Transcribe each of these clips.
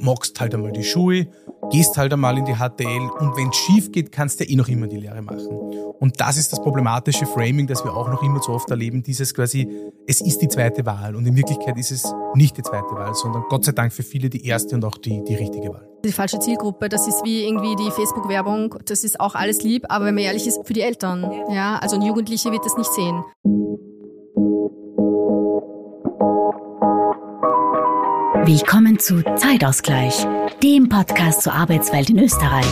magst halt einmal die Schule, gehst halt einmal in die HTL und wenn es schief geht, kannst du ja eh noch immer die Lehre machen. Und das ist das problematische Framing, das wir auch noch immer zu oft erleben, dieses quasi, es ist die zweite Wahl und in Wirklichkeit ist es nicht die zweite Wahl, sondern Gott sei Dank für viele die erste und auch die, die richtige Wahl. Die falsche Zielgruppe, das ist wie irgendwie die Facebook-Werbung, das ist auch alles lieb, aber wenn man ehrlich ist, für die Eltern. Ja, also ein Jugendliche wird das nicht sehen. Willkommen zu Zeitausgleich, dem Podcast zur Arbeitswelt in Österreich.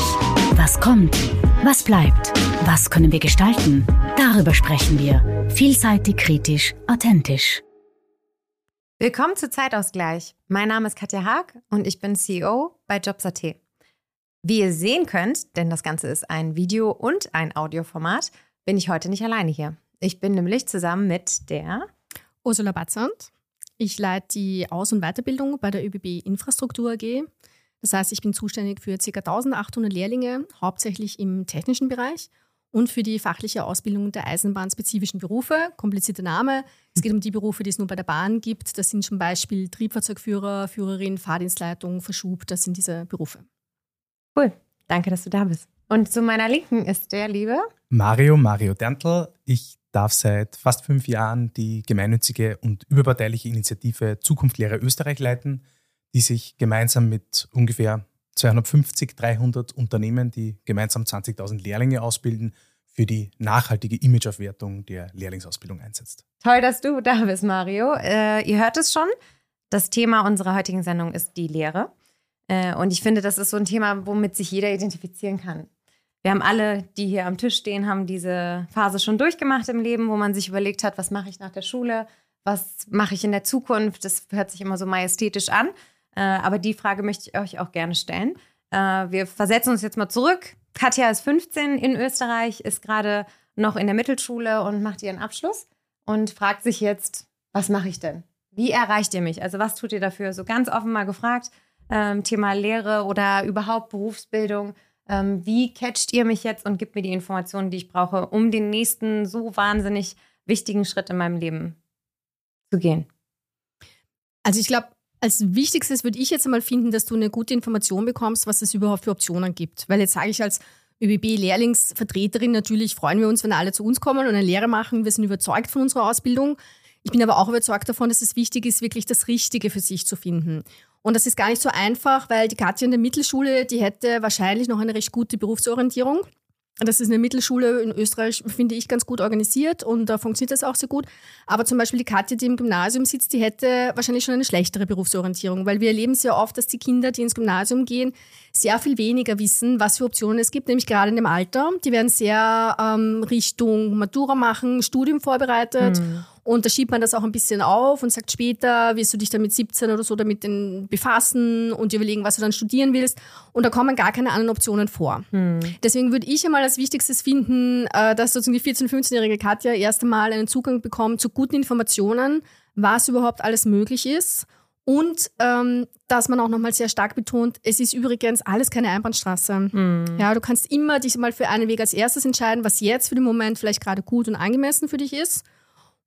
Was kommt? Was bleibt? Was können wir gestalten? Darüber sprechen wir. Vielseitig, kritisch, authentisch. Willkommen zu Zeitausgleich. Mein Name ist Katja Haag und ich bin CEO bei Jobs.at. Wie ihr sehen könnt, denn das Ganze ist ein Video- und ein Audioformat, bin ich heute nicht alleine hier. Ich bin nämlich zusammen mit der Ursula Batzand. Ich leite die Aus- und Weiterbildung bei der ÖBB Infrastruktur AG. Das heißt, ich bin zuständig für ca. 1800 Lehrlinge, hauptsächlich im technischen Bereich und für die fachliche Ausbildung der eisenbahnspezifischen Berufe. Komplizierter Name. Es geht um die Berufe, die es nur bei der Bahn gibt. Das sind zum Beispiel Triebfahrzeugführer, Führerin, Fahrdienstleitung, Verschub. Das sind diese Berufe. Cool. Danke, dass du da bist. Und zu meiner Linken ist der liebe Mario, Mario Derntel. Ich darf seit fast fünf Jahren die gemeinnützige und überparteiliche Initiative Zukunft Lehre Österreich leiten, die sich gemeinsam mit ungefähr 250, 300 Unternehmen, die gemeinsam 20.000 Lehrlinge ausbilden, für die nachhaltige Imageaufwertung der Lehrlingsausbildung einsetzt. Toll, dass du da bist, Mario. Äh, ihr hört es schon. Das Thema unserer heutigen Sendung ist die Lehre. Äh, und ich finde, das ist so ein Thema, womit sich jeder identifizieren kann wir haben alle, die hier am Tisch stehen, haben diese Phase schon durchgemacht im Leben, wo man sich überlegt hat, was mache ich nach der Schule, was mache ich in der Zukunft. Das hört sich immer so majestätisch an. Äh, aber die Frage möchte ich euch auch gerne stellen. Äh, wir versetzen uns jetzt mal zurück. Katja ist 15 in Österreich, ist gerade noch in der Mittelschule und macht ihren Abschluss und fragt sich jetzt, was mache ich denn? Wie erreicht ihr mich? Also was tut ihr dafür? So ganz offen mal gefragt, ähm, Thema Lehre oder überhaupt Berufsbildung. Ähm, wie catcht ihr mich jetzt und gibt mir die Informationen, die ich brauche, um den nächsten so wahnsinnig wichtigen Schritt in meinem Leben zu gehen? Also ich glaube, als wichtigstes würde ich jetzt einmal finden, dass du eine gute Information bekommst, was es überhaupt für Optionen gibt. Weil jetzt sage ich als ÖBB-Lehrlingsvertreterin, natürlich freuen wir uns, wenn alle zu uns kommen und eine Lehre machen. Wir sind überzeugt von unserer Ausbildung. Ich bin aber auch überzeugt davon, dass es wichtig ist, wirklich das Richtige für sich zu finden. Und das ist gar nicht so einfach, weil die Katja in der Mittelschule, die hätte wahrscheinlich noch eine recht gute Berufsorientierung. Das ist eine Mittelschule in Österreich, finde ich, ganz gut organisiert und da funktioniert das auch sehr gut. Aber zum Beispiel die Katja, die im Gymnasium sitzt, die hätte wahrscheinlich schon eine schlechtere Berufsorientierung, weil wir erleben sehr oft, dass die Kinder, die ins Gymnasium gehen, sehr viel weniger wissen, was für Optionen es gibt, nämlich gerade in dem Alter. Die werden sehr ähm, Richtung Matura machen, Studium vorbereitet. Mhm. Und da schiebt man das auch ein bisschen auf und sagt später, wirst du dich dann mit 17 oder so damit befassen und dir überlegen, was du dann studieren willst. Und da kommen gar keine anderen Optionen vor. Hm. Deswegen würde ich einmal als Wichtigstes finden, äh, dass sozusagen die 14-, 15-jährige Katja erst einmal einen Zugang bekommt zu guten Informationen, was überhaupt alles möglich ist. Und ähm, dass man auch nochmal sehr stark betont, es ist übrigens alles keine Einbahnstraße. Mhm. Ja, du kannst immer dich mal für einen Weg als erstes entscheiden, was jetzt für den Moment vielleicht gerade gut und angemessen für dich ist.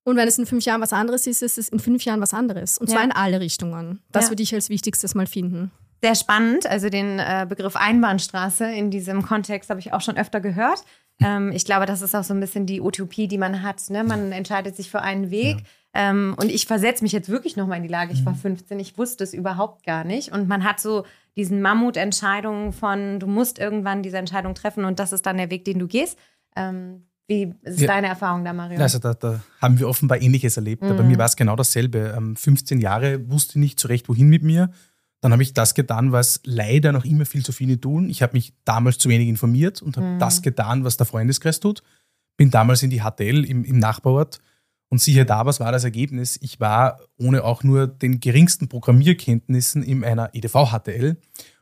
Und wenn es in fünf Jahren was anderes ist, ist es in fünf Jahren was anderes. Und zwar ja. in alle Richtungen. Das ja. würde ich als Wichtigstes mal finden. Sehr spannend. Also den äh, Begriff Einbahnstraße in diesem Kontext habe ich auch schon öfter gehört. Ähm, ich glaube, das ist auch so ein bisschen die Utopie, die man hat. Ne? Man entscheidet sich für einen Weg. Ja. Ähm, und ich versetze mich jetzt wirklich nochmal in die Lage. Ich war 15, mhm. ich wusste es überhaupt gar nicht. Und man hat so diesen Mammutentscheidungen von, du musst irgendwann diese Entscheidung treffen und das ist dann der Weg, den du gehst. Ähm, wie ist ja. deine Erfahrung da, Mario? Also da, da haben wir offenbar Ähnliches erlebt. Mhm. Bei mir war es genau dasselbe. 15 ähm, Jahre wusste nicht zurecht, wohin mit mir. Dann habe ich das getan, was leider noch immer viel zu viele tun. Ich habe mich damals zu wenig informiert und habe mhm. das getan, was der Freundeskreis tut. Bin damals in die HTL im, im Nachbarort und siehe da, was war das Ergebnis? Ich war ohne auch nur den geringsten Programmierkenntnissen in einer EDV-HTL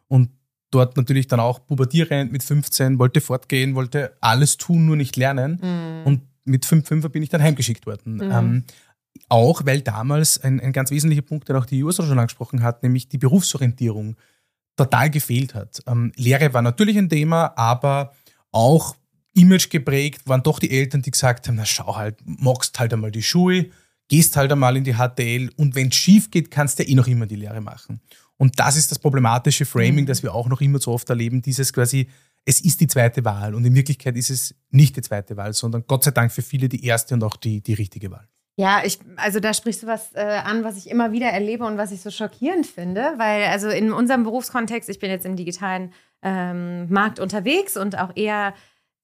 und dort natürlich dann auch pubertierend mit 15, wollte fortgehen, wollte alles tun, nur nicht lernen. Mhm. Und mit 5 5 bin ich dann heimgeschickt worden. Mhm. Ähm, auch weil damals ein, ein ganz wesentlicher Punkt, den auch die USA schon angesprochen hat, nämlich die Berufsorientierung total gefehlt hat. Ähm, Lehre war natürlich ein Thema, aber auch Image geprägt waren doch die Eltern, die gesagt haben, na schau halt, magst halt einmal die Schule, gehst halt einmal in die HTL und wenn es schief geht, kannst du ja eh noch immer die Lehre machen. Und das ist das problematische Framing, mhm. das wir auch noch immer zu oft erleben, dieses quasi, es ist die zweite Wahl und in Wirklichkeit ist es nicht die zweite Wahl, sondern Gott sei Dank für viele die erste und auch die, die richtige Wahl. Ja, ich, also da sprichst du was äh, an, was ich immer wieder erlebe und was ich so schockierend finde, weil also in unserem Berufskontext, ich bin jetzt im digitalen ähm, Markt unterwegs und auch eher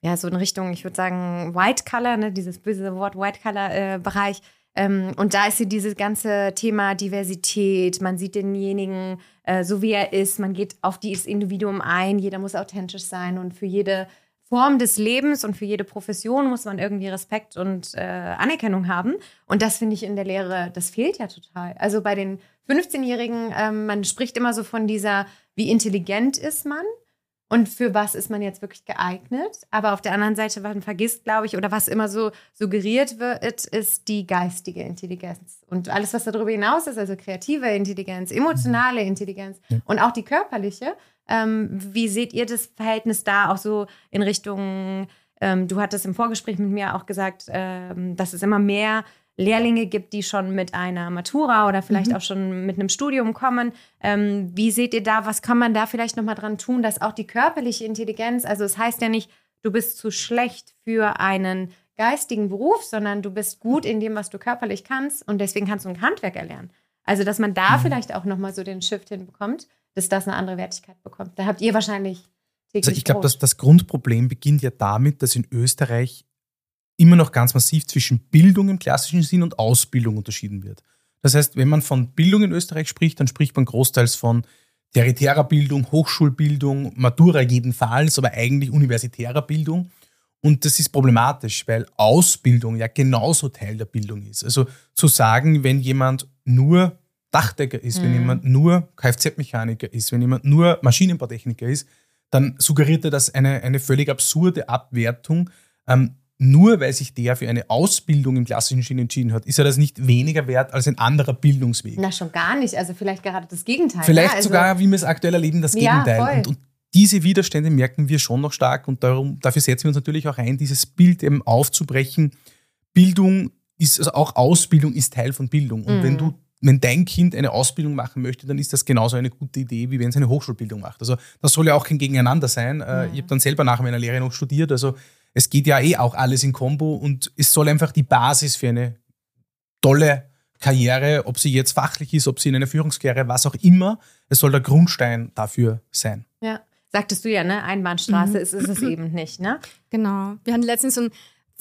ja so in Richtung, ich würde sagen White Color, ne, dieses böse Wort White Color äh, Bereich. Ähm, und da ist hier dieses ganze Thema Diversität. Man sieht denjenigen äh, so, wie er ist. Man geht auf dieses Individuum ein. Jeder muss authentisch sein und für jede Form des Lebens und für jede Profession muss man irgendwie Respekt und äh, Anerkennung haben. Und das finde ich in der Lehre, das fehlt ja total. Also bei den 15-Jährigen, ähm, man spricht immer so von dieser, wie intelligent ist man und für was ist man jetzt wirklich geeignet. Aber auf der anderen Seite, was man vergisst, glaube ich, oder was immer so suggeriert wird, ist die geistige Intelligenz. Und alles, was darüber hinaus ist, also kreative Intelligenz, emotionale Intelligenz und auch die körperliche, ähm, wie seht ihr das Verhältnis da auch so in Richtung, ähm, du hattest im Vorgespräch mit mir auch gesagt, ähm, dass es immer mehr Lehrlinge gibt, die schon mit einer Matura oder vielleicht mhm. auch schon mit einem Studium kommen. Ähm, wie seht ihr da, was kann man da vielleicht nochmal dran tun, dass auch die körperliche Intelligenz, also es heißt ja nicht, du bist zu schlecht für einen geistigen Beruf, sondern du bist gut in dem, was du körperlich kannst und deswegen kannst du ein Handwerk erlernen. Also, dass man da mhm. vielleicht auch nochmal so den Shift hinbekommt dass das eine andere Wertigkeit bekommt. Da habt ihr wahrscheinlich Also ich glaube, dass das Grundproblem beginnt ja damit, dass in Österreich immer noch ganz massiv zwischen Bildung im klassischen Sinn und Ausbildung unterschieden wird. Das heißt, wenn man von Bildung in Österreich spricht, dann spricht man großteils von tertiärer Bildung, Hochschulbildung, Matura jedenfalls, aber eigentlich universitärer Bildung. Und das ist problematisch, weil Ausbildung ja genauso Teil der Bildung ist. Also zu sagen, wenn jemand nur Dachdecker ist, mhm. wenn jemand nur Kfz-Mechaniker ist, wenn jemand nur Maschinenbautechniker ist, dann suggeriert er das eine, eine völlig absurde Abwertung. Ähm, nur weil sich der für eine Ausbildung im klassischen Sinn entschieden hat, ist er das nicht weniger wert als ein anderer Bildungsweg. Na, schon gar nicht. Also vielleicht gerade das Gegenteil. Vielleicht ja, also sogar, wie wir es aktuell erleben, das ja, Gegenteil. Und, und, diese Widerstände merken wir schon noch stark und darum, dafür setzen wir uns natürlich auch ein, dieses Bild eben aufzubrechen. Bildung ist, also auch Ausbildung ist Teil von Bildung. Und mhm. wenn du wenn dein Kind eine Ausbildung machen möchte, dann ist das genauso eine gute Idee, wie wenn es eine Hochschulbildung macht. Also das soll ja auch kein Gegeneinander sein. Äh, ich habe dann selber nach meiner Lehre noch studiert. Also es geht ja eh auch alles in Kombo und es soll einfach die Basis für eine tolle Karriere, ob sie jetzt fachlich ist, ob sie in einer Führungskarriere, was auch immer, es soll der Grundstein dafür sein. Ja, sagtest du ja, ne? Einbahnstraße mhm. ist, ist es eben nicht, ne? Genau. Wir hatten letztens so ein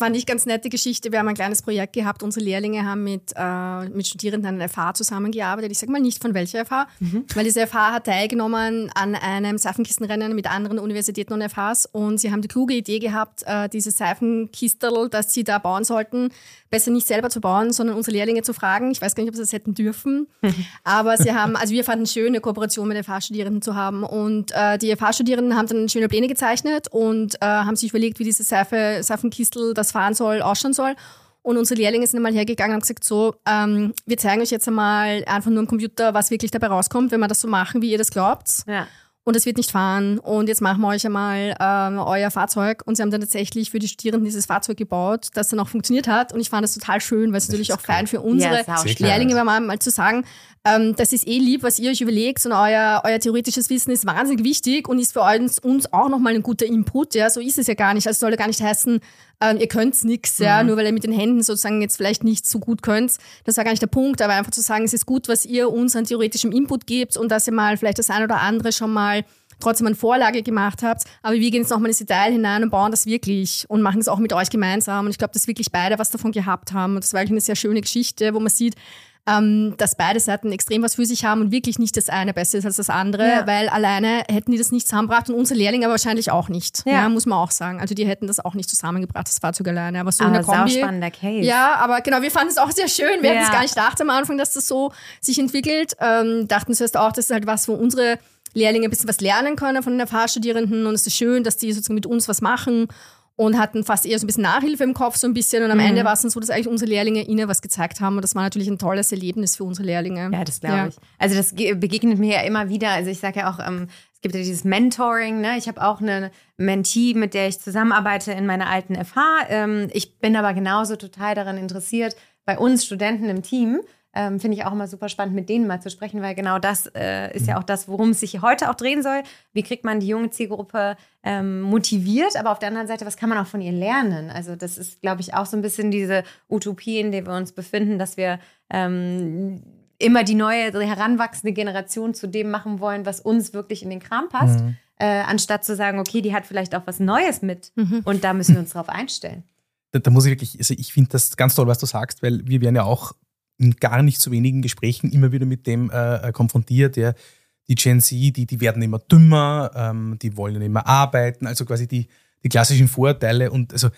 Fand ich ganz nette Geschichte. Wir haben ein kleines Projekt gehabt. Unsere Lehrlinge haben mit, äh, mit Studierenden an FH zusammengearbeitet. Ich sage mal nicht von welcher FH, mhm. weil diese FH hat teilgenommen an einem Seifenkistenrennen mit anderen Universitäten und FHs. Und sie haben die kluge Idee gehabt, äh, diese Seifenkistel, dass sie da bauen sollten, besser nicht selber zu bauen, sondern unsere Lehrlinge zu fragen. Ich weiß gar nicht, ob sie das hätten dürfen. Aber sie haben, also wir fanden es schön, eine Kooperation mit FH-Studierenden zu haben. Und äh, die FH-Studierenden haben dann schöne Pläne gezeichnet und äh, haben sich überlegt, wie diese Seife, Seifenkistel, das fahren soll, ausschauen soll. Und unsere Lehrlinge sind einmal hergegangen und haben gesagt, so, ähm, wir zeigen euch jetzt einmal einfach nur am Computer, was wirklich dabei rauskommt, wenn wir das so machen, wie ihr das glaubt. Ja und es wird nicht fahren und jetzt machen wir euch einmal ähm, euer Fahrzeug. Und sie haben dann tatsächlich für die Studierenden dieses Fahrzeug gebaut, das dann auch funktioniert hat. Und ich fand das total schön, weil es natürlich auch fein für unsere ja, Lehrlinge war, mal, mal zu sagen, ähm, das ist eh lieb, was ihr euch überlegt und euer, euer theoretisches Wissen ist wahnsinnig wichtig und ist für uns, uns auch nochmal ein guter Input. Ja, so ist es ja gar nicht. Also soll ja gar nicht heißen, ähm, ihr könnt nichts, ja, mhm. nur weil ihr mit den Händen sozusagen jetzt vielleicht nicht so gut könnt. Das war gar nicht der Punkt, aber einfach zu sagen, es ist gut, was ihr uns an theoretischem Input gebt und dass ihr mal vielleicht das ein oder andere schon mal trotzdem eine Vorlage gemacht habt. Aber wir gehen jetzt nochmal ins Detail hinein und bauen das wirklich und machen es auch mit euch gemeinsam. Und ich glaube, dass wirklich beide was davon gehabt haben. Und das war eigentlich eine sehr schöne Geschichte, wo man sieht, ähm, dass beide Seiten extrem was für sich haben und wirklich nicht das eine besser ist als das andere, ja. weil alleine hätten die das nicht zusammengebracht und unsere Lehrlinge wahrscheinlich auch nicht. Ja. ja. muss man auch sagen. Also die hätten das auch nicht zusammengebracht, das Fahrzeug alleine. Aber so aber in der Kombi. spannender Case. Ja, aber genau, wir fanden es auch sehr schön. Wir ja. hätten es gar nicht gedacht am Anfang, dass das so sich entwickelt. Ähm, dachten zuerst auch, das ist halt was, wo unsere Lehrlinge ein bisschen was lernen können von den Fahrstudierenden und es ist schön, dass die sozusagen mit uns was machen und hatten fast eher so ein bisschen Nachhilfe im Kopf so ein bisschen und am mhm. Ende war es dann so, dass eigentlich unsere Lehrlinge ihnen was gezeigt haben und das war natürlich ein tolles Erlebnis für unsere Lehrlinge. Ja, das glaube ja. ich. Also das begegnet mir ja immer wieder, also ich sage ja auch, ähm, es gibt ja dieses Mentoring, ne? ich habe auch eine Mentee, mit der ich zusammenarbeite in meiner alten FH. Ähm, ich bin aber genauso total daran interessiert, bei uns Studenten im Team ähm, finde ich auch immer super spannend, mit denen mal zu sprechen, weil genau das äh, ist ja auch das, worum es sich heute auch drehen soll. Wie kriegt man die junge Zielgruppe ähm, motiviert, aber auf der anderen Seite, was kann man auch von ihr lernen? Also das ist, glaube ich, auch so ein bisschen diese Utopie, in der wir uns befinden, dass wir ähm, immer die neue, die heranwachsende Generation zu dem machen wollen, was uns wirklich in den Kram passt, mhm. äh, anstatt zu sagen, okay, die hat vielleicht auch was Neues mit mhm. und da müssen wir uns drauf einstellen. Da, da muss ich wirklich, also ich finde das ganz toll, was du sagst, weil wir werden ja auch in gar nicht so wenigen Gesprächen immer wieder mit dem äh, äh konfrontiert, ja, die Gen Z, die, die werden immer dümmer, ähm, die wollen immer arbeiten, also quasi die, die klassischen Vorurteile und also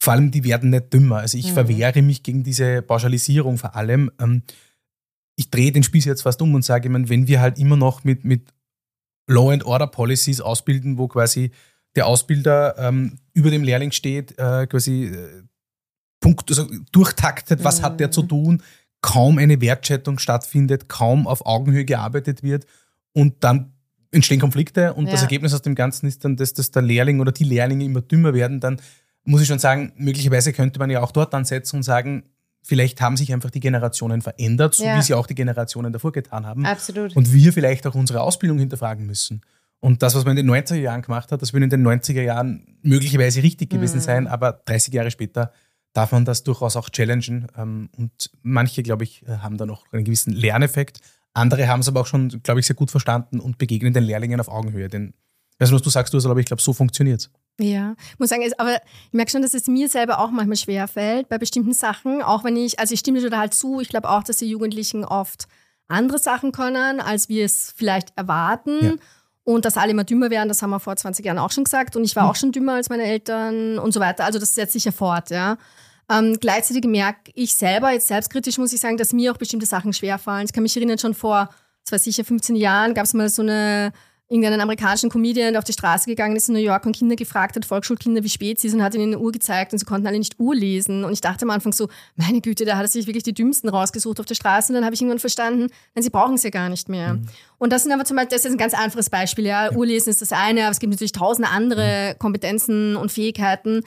vor allem die werden nicht dümmer. Also ich mhm. verwehre mich gegen diese Pauschalisierung vor allem. Ähm, ich drehe den Spieß jetzt fast um und sage, ich meine, wenn wir halt immer noch mit, mit Law and Order Policies ausbilden, wo quasi der Ausbilder ähm, über dem Lehrling steht, äh, quasi äh, Punkt, also durchtaktet, was mhm. hat der zu mhm. tun, kaum eine Wertschätzung stattfindet, kaum auf Augenhöhe gearbeitet wird und dann entstehen Konflikte und ja. das Ergebnis aus dem Ganzen ist dann, dass, dass der Lehrling oder die Lehrlinge immer dümmer werden, dann muss ich schon sagen, möglicherweise könnte man ja auch dort ansetzen und sagen, vielleicht haben sich einfach die Generationen verändert, so ja. wie sie auch die Generationen davor getan haben. Absolut. Und wir vielleicht auch unsere Ausbildung hinterfragen müssen. Und das, was man in den 90er Jahren gemacht hat, das würde in den 90er Jahren möglicherweise richtig gewesen mhm. sein, aber 30 Jahre später darf man das durchaus auch challengen. Ähm, und manche, glaube ich, haben da noch einen gewissen Lerneffekt. Andere haben es aber auch schon, glaube ich, sehr gut verstanden und begegnen den Lehrlingen auf Augenhöhe. Denn, du, was du sagst, du, aber ich glaube, so funktioniert es. Ja, ich muss sagen, aber ich merke schon, dass es mir selber auch manchmal schwer fällt bei bestimmten Sachen, auch wenn ich, also ich stimme dir total zu, ich glaube auch, dass die Jugendlichen oft andere Sachen können, als wir es vielleicht erwarten. Ja. Und dass alle immer dümmer werden, das haben wir vor 20 Jahren auch schon gesagt. Und ich war hm. auch schon dümmer als meine Eltern und so weiter. Also das setzt sich ja fort, ja. Ähm, gleichzeitig merke ich selber, jetzt selbstkritisch muss ich sagen, dass mir auch bestimmte Sachen schwerfallen. Ich kann mich erinnern, schon vor, das war sicher 15 Jahren, gab es mal so eine irgendeinen amerikanischen Comedian, der auf die Straße gegangen ist in New York und Kinder gefragt hat, Volksschulkinder, wie spät sie sind, und hat ihnen eine Uhr gezeigt und sie konnten alle nicht Uhr lesen. Und ich dachte am Anfang so, meine Güte, da hat er sich wirklich die Dümmsten rausgesucht auf der Straße. Und dann habe ich irgendwann verstanden, nein, sie brauchen es ja gar nicht mehr. Mhm. Und das sind aber zum Beispiel, das ist ein ganz einfaches Beispiel, ja. Uhrlesen ist das eine, aber es gibt natürlich tausende andere Kompetenzen und Fähigkeiten,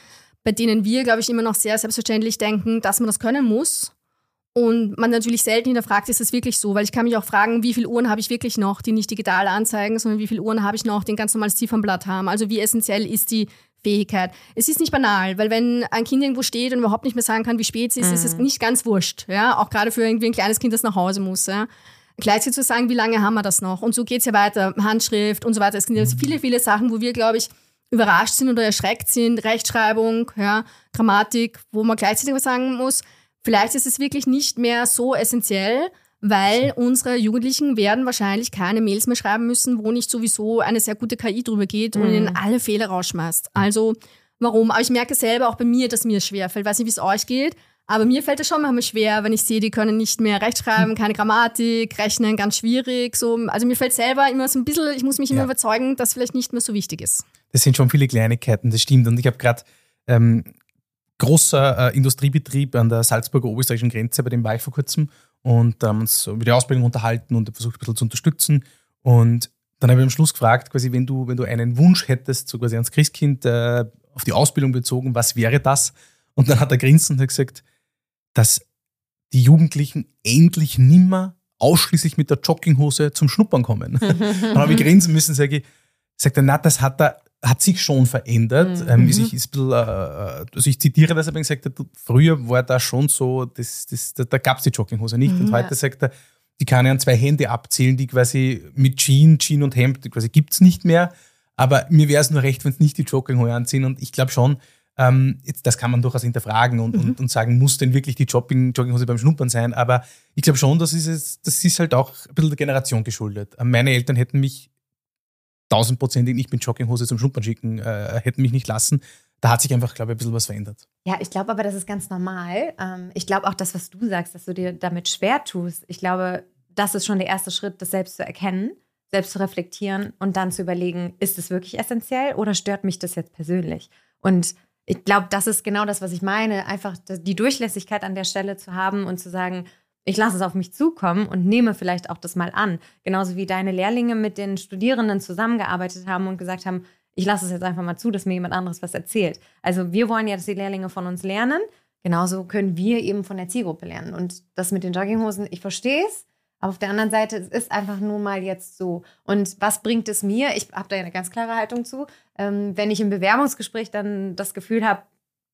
bei denen wir, glaube ich, immer noch sehr selbstverständlich denken, dass man das können muss und man natürlich selten hinterfragt, ist das wirklich so? Weil ich kann mich auch fragen, wie viele Uhren habe ich wirklich noch, die nicht digital anzeigen, sondern wie viele Uhren habe ich noch, die ein ganz normales Ziffernblatt haben? Also wie essentiell ist die Fähigkeit? Es ist nicht banal, weil wenn ein Kind irgendwo steht und überhaupt nicht mehr sagen kann, wie spät es ist, mhm. ist es mhm. nicht ganz wurscht. Ja? Auch gerade für irgendwie ein kleines Kind, das nach Hause muss. Ja? Gleichzeitig zu sagen, wie lange haben wir das noch? Und so geht es ja weiter. Handschrift und so weiter. Es sind jetzt viele, viele Sachen, wo wir, glaube ich, überrascht sind oder erschreckt sind. Rechtschreibung, ja, Grammatik, wo man gleichzeitig was sagen muss Vielleicht ist es wirklich nicht mehr so essentiell, weil unsere Jugendlichen werden wahrscheinlich keine Mails mehr schreiben müssen, wo nicht sowieso eine sehr gute KI drüber geht und ihnen mhm. alle Fehler rausschmeißt. Also warum? Aber ich merke selber auch bei mir, dass mir es schwerfällt. Ich weiß nicht, wie es euch geht, aber mir fällt es schon manchmal schwer, wenn ich sehe, die können nicht mehr rechtschreiben, keine Grammatik, rechnen, ganz schwierig. So. Also mir fällt selber immer so ein bisschen, ich muss mich immer ja. überzeugen, dass vielleicht nicht mehr so wichtig ist. Das sind schon viele Kleinigkeiten, das stimmt. Und ich habe gerade ähm, großer äh, Industriebetrieb an der Salzburger oberösterreichischen Grenze, bei dem war ich vor kurzem und haben uns über die Ausbildung unterhalten und versucht ein bisschen zu unterstützen. Und dann habe ich am Schluss gefragt, quasi, wenn du, wenn du einen Wunsch hättest, so quasi ans Christkind äh, auf die Ausbildung bezogen, was wäre das? Und dann hat er grinsen und hat gesagt, dass die Jugendlichen endlich nimmer ausschließlich mit der Jogginghose zum Schnuppern kommen. dann habe ich grinsen müssen, sage ich, sagt er, na, das hat er hat sich schon verändert. Mhm. Ähm, ist, ich, ist bisschen, äh, also ich zitiere das, aber gesagt, früher war da schon so, das, das, da, da gab es die Jogginghose nicht. Mhm, und heute ja. sagt er, die kann ich an zwei Hände abzählen, die quasi mit Jean, Jean und Hemd, die quasi gibt es nicht mehr. Aber mir wäre es nur recht, wenn es nicht die Jogginghose anziehen. Und ich glaube schon, ähm, jetzt, das kann man durchaus hinterfragen und, mhm. und, und, sagen, muss denn wirklich die Jogging, Jogginghose beim Schnuppern sein? Aber ich glaube schon, das ist, das ist halt auch ein bisschen der Generation geschuldet. Meine Eltern hätten mich tausendprozentig nicht mit Jogginghose zum Schnuppern schicken, äh, hätten mich nicht lassen. Da hat sich einfach, glaube ich, ein bisschen was verändert. Ja, ich glaube aber, das ist ganz normal. Ähm, ich glaube auch das, was du sagst, dass du dir damit schwer tust. Ich glaube, das ist schon der erste Schritt, das selbst zu erkennen, selbst zu reflektieren und dann zu überlegen, ist es wirklich essentiell oder stört mich das jetzt persönlich? Und ich glaube, das ist genau das, was ich meine. Einfach die Durchlässigkeit an der Stelle zu haben und zu sagen, ich lasse es auf mich zukommen und nehme vielleicht auch das mal an. Genauso wie deine Lehrlinge mit den Studierenden zusammengearbeitet haben und gesagt haben, ich lasse es jetzt einfach mal zu, dass mir jemand anderes was erzählt. Also wir wollen ja, dass die Lehrlinge von uns lernen. genauso können wir eben von der Zielgruppe lernen. Und das mit den Jogginghosen, ich verstehe es, aber auf der anderen Seite, es ist einfach nur mal jetzt so. Und was bringt es mir? Ich habe da eine ganz klare Haltung zu. Ähm, wenn ich im Bewerbungsgespräch dann das Gefühl habe,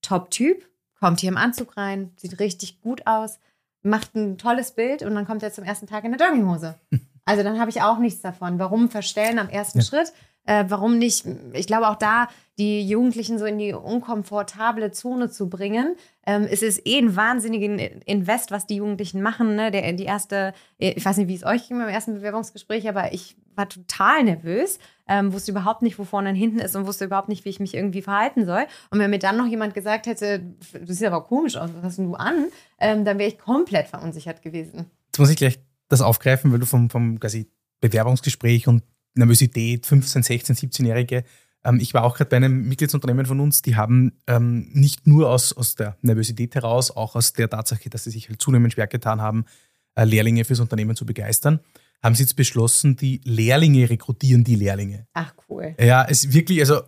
Top-Typ, kommt hier im Anzug rein, sieht richtig gut aus, macht ein tolles Bild und dann kommt er zum ersten Tag in der Jogginghose. Also dann habe ich auch nichts davon. Warum verstellen am ersten ja. Schritt? Äh, warum nicht? Ich glaube auch da, die Jugendlichen so in die unkomfortable Zone zu bringen. Ähm, es ist eh ein wahnsinnigen Invest, was die Jugendlichen machen. Ne? Der, die erste, ich weiß nicht, wie es euch ging beim ersten Bewerbungsgespräch, aber ich war total nervös, ähm, wusste überhaupt nicht, wo vorne und hinten ist und wusste überhaupt nicht, wie ich mich irgendwie verhalten soll. Und wenn mir dann noch jemand gesagt hätte, du siehst aber komisch aus, was hast du an, ähm, dann wäre ich komplett verunsichert gewesen. Jetzt muss ich gleich das aufgreifen, weil du vom, vom quasi Bewerbungsgespräch und Nervosität, 15, 16, 17-Jährige, ähm, ich war auch gerade bei einem Mitgliedsunternehmen von uns, die haben ähm, nicht nur aus, aus der Nervosität heraus, auch aus der Tatsache, dass sie sich halt zunehmend schwer getan haben, äh, Lehrlinge fürs Unternehmen zu begeistern, haben sie jetzt beschlossen, die Lehrlinge rekrutieren die Lehrlinge. Ach cool. Ja, es ist wirklich, also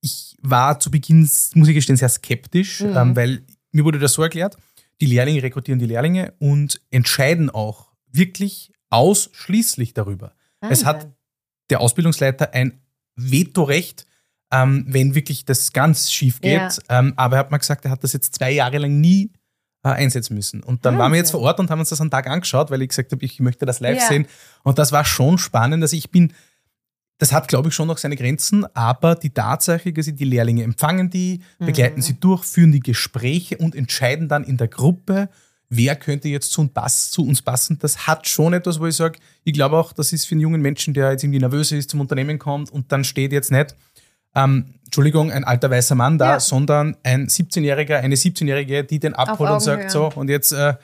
ich war zu Beginn, muss ich gestehen, sehr skeptisch, mhm. ähm, weil mir wurde das so erklärt, die Lehrlinge rekrutieren die Lehrlinge und entscheiden auch wirklich ausschließlich darüber. Wahnsinn. Es hat der Ausbildungsleiter ein Vetorecht, ähm, wenn wirklich das ganz schief geht. Ja. Ähm, aber er hat mal gesagt, er hat das jetzt zwei Jahre lang nie äh, einsetzen müssen. Und dann Wahnsinn. waren wir jetzt vor Ort und haben uns das einen Tag angeschaut, weil ich gesagt habe, ich möchte das live ja. sehen. Und das war schon spannend. Also ich bin, das hat, glaube ich, schon noch seine Grenzen, aber die Tatsache, dass die Lehrlinge empfangen die, begleiten mhm. sie durch, führen die Gespräche und entscheiden dann in der Gruppe, wer könnte jetzt zu, uns, zu uns passen, das hat schon etwas, wo ich sage, ich glaube auch, das ist für einen jungen Menschen, der jetzt irgendwie nervös ist, zum Unternehmen kommt und dann steht jetzt nicht, ähm, Entschuldigung, ein alter weißer Mann da, ja. sondern ein 17-Jähriger, eine 17-Jährige, die den abholt und sagt, so, und jetzt äh,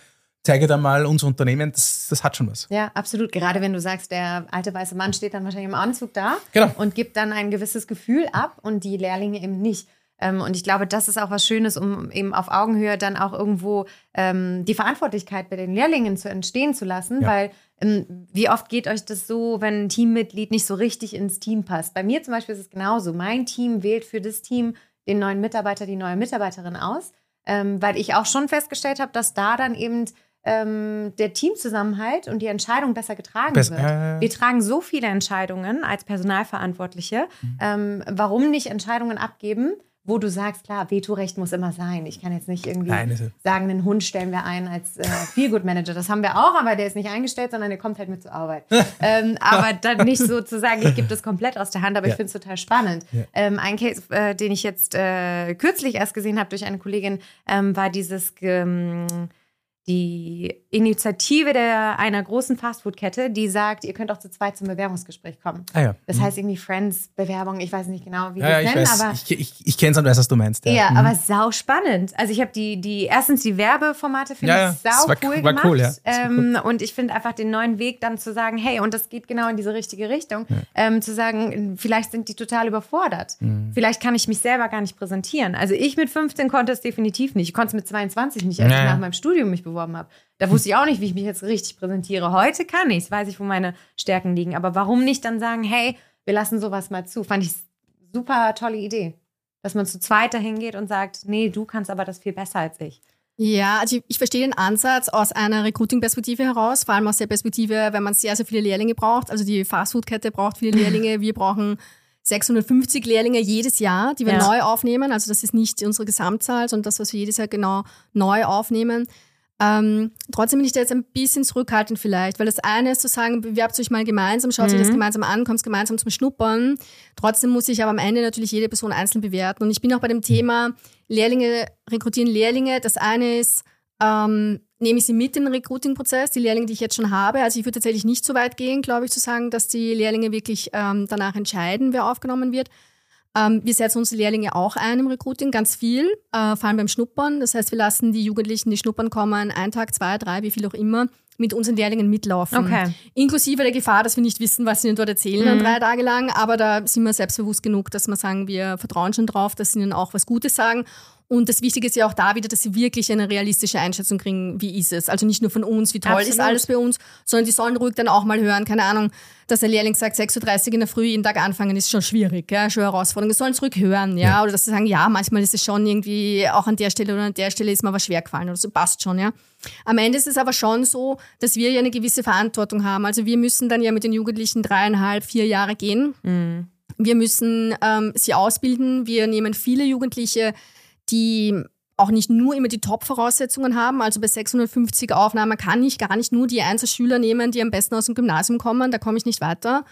zeige da mal unser Unternehmen, das, das hat schon was. Ja, absolut. Gerade wenn du sagst, der alte weiße Mann steht dann wahrscheinlich im Anzug da genau. und gibt dann ein gewisses Gefühl ab und die Lehrlinge eben nicht. Ähm, und ich glaube, das ist auch was Schönes, um eben auf Augenhöhe dann auch irgendwo ähm, die Verantwortlichkeit bei den Lehrlingen zu entstehen zu lassen, ja. weil ähm, wie oft geht euch das so, wenn ein Teammitglied nicht so richtig ins Team passt? Bei mir zum Beispiel ist es genauso. Mein Team wählt für das Team den neuen Mitarbeiter, die neue Mitarbeiterin aus, ähm, weil ich auch schon festgestellt habe, dass da dann eben ähm, der Teamzusammenhalt und die Entscheidung besser getragen Best, wird. Äh, Wir tragen so viele Entscheidungen als Personalverantwortliche. Mhm. Ähm, warum nicht Entscheidungen abgeben? Wo du sagst, klar, Vetorecht muss immer sein. Ich kann jetzt nicht irgendwie Nein, sagen, einen Hund stellen wir ein als äh, Feelgood Manager. Das haben wir auch, aber der ist nicht eingestellt, sondern der kommt halt mit zur Arbeit. ähm, aber dann nicht so zu sagen, ich gebe das komplett aus der Hand, aber ja. ich finde es total spannend. Ja. Ähm, ein Case, äh, den ich jetzt äh, kürzlich erst gesehen habe durch eine Kollegin, ähm, war dieses ähm, die Initiative der, einer großen Fastfood-Kette, die sagt, ihr könnt auch zu zweit zum Bewerbungsgespräch kommen. Ah, ja. Das mhm. heißt irgendwie Friends-Bewerbung, ich weiß nicht genau, wie ja, die es nennen, aber. Ich, ich, ich kenne es und weiß, was du meinst. Ja, ja mhm. aber sau spannend. Also ich habe die, die, erstens die Werbeformate finde ja, ich sau war, cool war gemacht. Cool, ja. Ähm, cool. Und ich finde einfach den neuen Weg dann zu sagen, hey, und das geht genau in diese richtige Richtung, ähm, zu sagen, vielleicht sind die total überfordert. Mhm. Vielleicht kann ich mich selber gar nicht präsentieren. Also ich mit 15 konnte es definitiv nicht. Ich konnte es mit 22 nicht, als ich nach meinem Studium mich beworben habe. Da wusste ich auch nicht, wie ich mich jetzt richtig präsentiere. Heute kann ich weiß ich, wo meine Stärken liegen. Aber warum nicht dann sagen, hey, wir lassen sowas mal zu? Fand ich super tolle Idee. Dass man zu zweit dahin geht und sagt, nee, du kannst aber das viel besser als ich. Ja, also ich, ich verstehe den Ansatz aus einer Recruiting-Perspektive heraus, vor allem aus der Perspektive, wenn man sehr, sehr viele Lehrlinge braucht. Also die Fastfood-Kette braucht viele Lehrlinge. Wir brauchen 650 Lehrlinge jedes Jahr, die wir ja. neu aufnehmen. Also das ist nicht unsere Gesamtzahl, sondern das, was wir jedes Jahr genau neu aufnehmen. Ähm, trotzdem bin ich da jetzt ein bisschen zurückhaltend vielleicht, weil das eine ist zu sagen, bewerbt euch mal gemeinsam, schaut mhm. euch das mhm. gemeinsam an, kommt gemeinsam zum Schnuppern. Trotzdem muss ich aber am Ende natürlich jede Person einzeln bewerten. Und ich bin auch bei dem Thema Lehrlinge, rekrutieren Lehrlinge. Das eine ist, ähm, nehme ich sie mit in den Recruiting-Prozess, die Lehrlinge, die ich jetzt schon habe. Also ich würde tatsächlich nicht so weit gehen, glaube ich, zu sagen, dass die Lehrlinge wirklich ähm, danach entscheiden, wer aufgenommen wird. Ähm, wir setzen unsere Lehrlinge auch ein im Recruiting, ganz viel, äh, vor allem beim Schnuppern. Das heißt, wir lassen die Jugendlichen, die schnuppern kommen, einen Tag, zwei, drei, wie viel auch immer, mit unseren Lehrlingen mitlaufen. Okay. Inklusive der Gefahr, dass wir nicht wissen, was sie ihnen dort erzählen, mhm. drei Tage lang. Aber da sind wir selbstbewusst genug, dass wir sagen, wir vertrauen schon drauf, dass sie ihnen auch was Gutes sagen. Und das Wichtige ist ja auch da wieder, dass sie wirklich eine realistische Einschätzung kriegen, wie ist es. Also nicht nur von uns, wie toll Absolut. ist alles bei uns, sondern die sollen ruhig dann auch mal hören, keine Ahnung, dass der Lehrling sagt, 6.30 Uhr in der Früh jeden Tag anfangen ist schon schwierig, ja, schon herausfordernd. Sie sollen zurück hören, ja? ja, oder dass sie sagen, ja, manchmal ist es schon irgendwie, auch an der Stelle oder an der Stelle ist mir was schwer gefallen oder so, passt schon, ja. Am Ende ist es aber schon so, dass wir ja eine gewisse Verantwortung haben. Also wir müssen dann ja mit den Jugendlichen dreieinhalb, vier Jahre gehen. Mhm. Wir müssen ähm, sie ausbilden. Wir nehmen viele Jugendliche, die auch nicht nur immer die Top-Voraussetzungen haben. Also bei 650 Aufnahmen kann ich gar nicht nur die Einzelschüler nehmen, die am besten aus dem Gymnasium kommen. Da komme ich nicht weiter.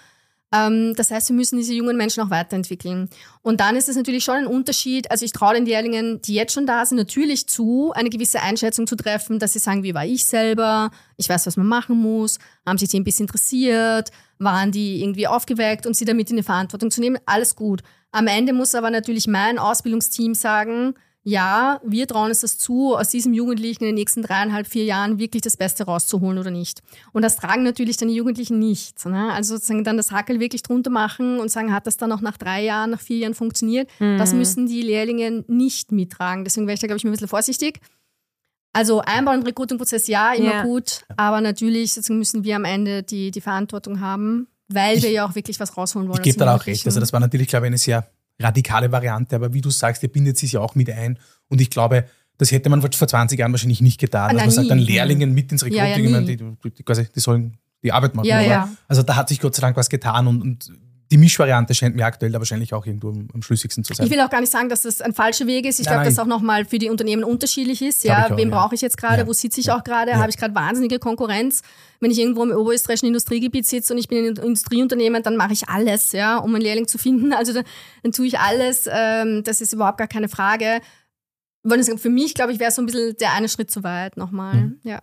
Ähm, das heißt, wir müssen diese jungen Menschen auch weiterentwickeln. Und dann ist es natürlich schon ein Unterschied. Also ich traue den Lehrlingen, die jetzt schon da sind, natürlich zu, eine gewisse Einschätzung zu treffen, dass sie sagen, wie war ich selber? Ich weiß, was man machen muss. Haben sich die ein bisschen interessiert? Waren die irgendwie aufgeweckt und sie damit in die Verantwortung zu nehmen? Alles gut. Am Ende muss aber natürlich mein Ausbildungsteam sagen, ja, wir trauen uns das zu, aus diesem Jugendlichen in den nächsten dreieinhalb, vier Jahren wirklich das Beste rauszuholen oder nicht. Und das tragen natürlich dann die Jugendlichen nicht. Ne? Also sozusagen dann das Hackel wirklich drunter machen und sagen, hat das dann auch nach drei Jahren, nach vier Jahren funktioniert? Mhm. Das müssen die Lehrlinge nicht mittragen. Deswegen wäre ich da, glaube ich, ein bisschen vorsichtig. Also Einbau- und Recruiting-Prozess, ja, immer ja. gut. Aber natürlich müssen wir am Ende die, die Verantwortung haben, weil ich, wir ja auch wirklich was rausholen wollen. Ich gebe da auch recht. Also das war natürlich, glaube ich, eine sehr radikale Variante, aber wie du sagst, ihr bindet sich ja auch mit ein. Und ich glaube, das hätte man vor 20 Jahren wahrscheinlich nicht getan. Ah, dass man sagt, dann Lehrlingen mit ins Recruiting, ja, ja, die, die, quasi, die sollen die Arbeit machen. Ja, ja. Also da hat sich Gott sei Dank was getan und, und die Mischvariante scheint mir aktuell da wahrscheinlich auch irgendwo am, am, schlüssigsten zu sein. Ich will auch gar nicht sagen, dass das ein falscher Weg ist. Ich glaube, dass auch nochmal für die Unternehmen unterschiedlich ist. Ja, auch, wem ja. brauche ich jetzt gerade? Ja. Wo sitze ich ja. auch gerade? Habe ich gerade wahnsinnige Konkurrenz? Wenn ich irgendwo im oberösterreichischen Industriegebiet sitze und ich bin ein Industrieunternehmen, dann mache ich alles, ja, um einen Lehrling zu finden. Also dann, dann tue ich alles. Ähm, das ist überhaupt gar keine Frage. Für mich, glaube ich, wäre so ein bisschen der eine Schritt zu weit nochmal. Mhm. Ja.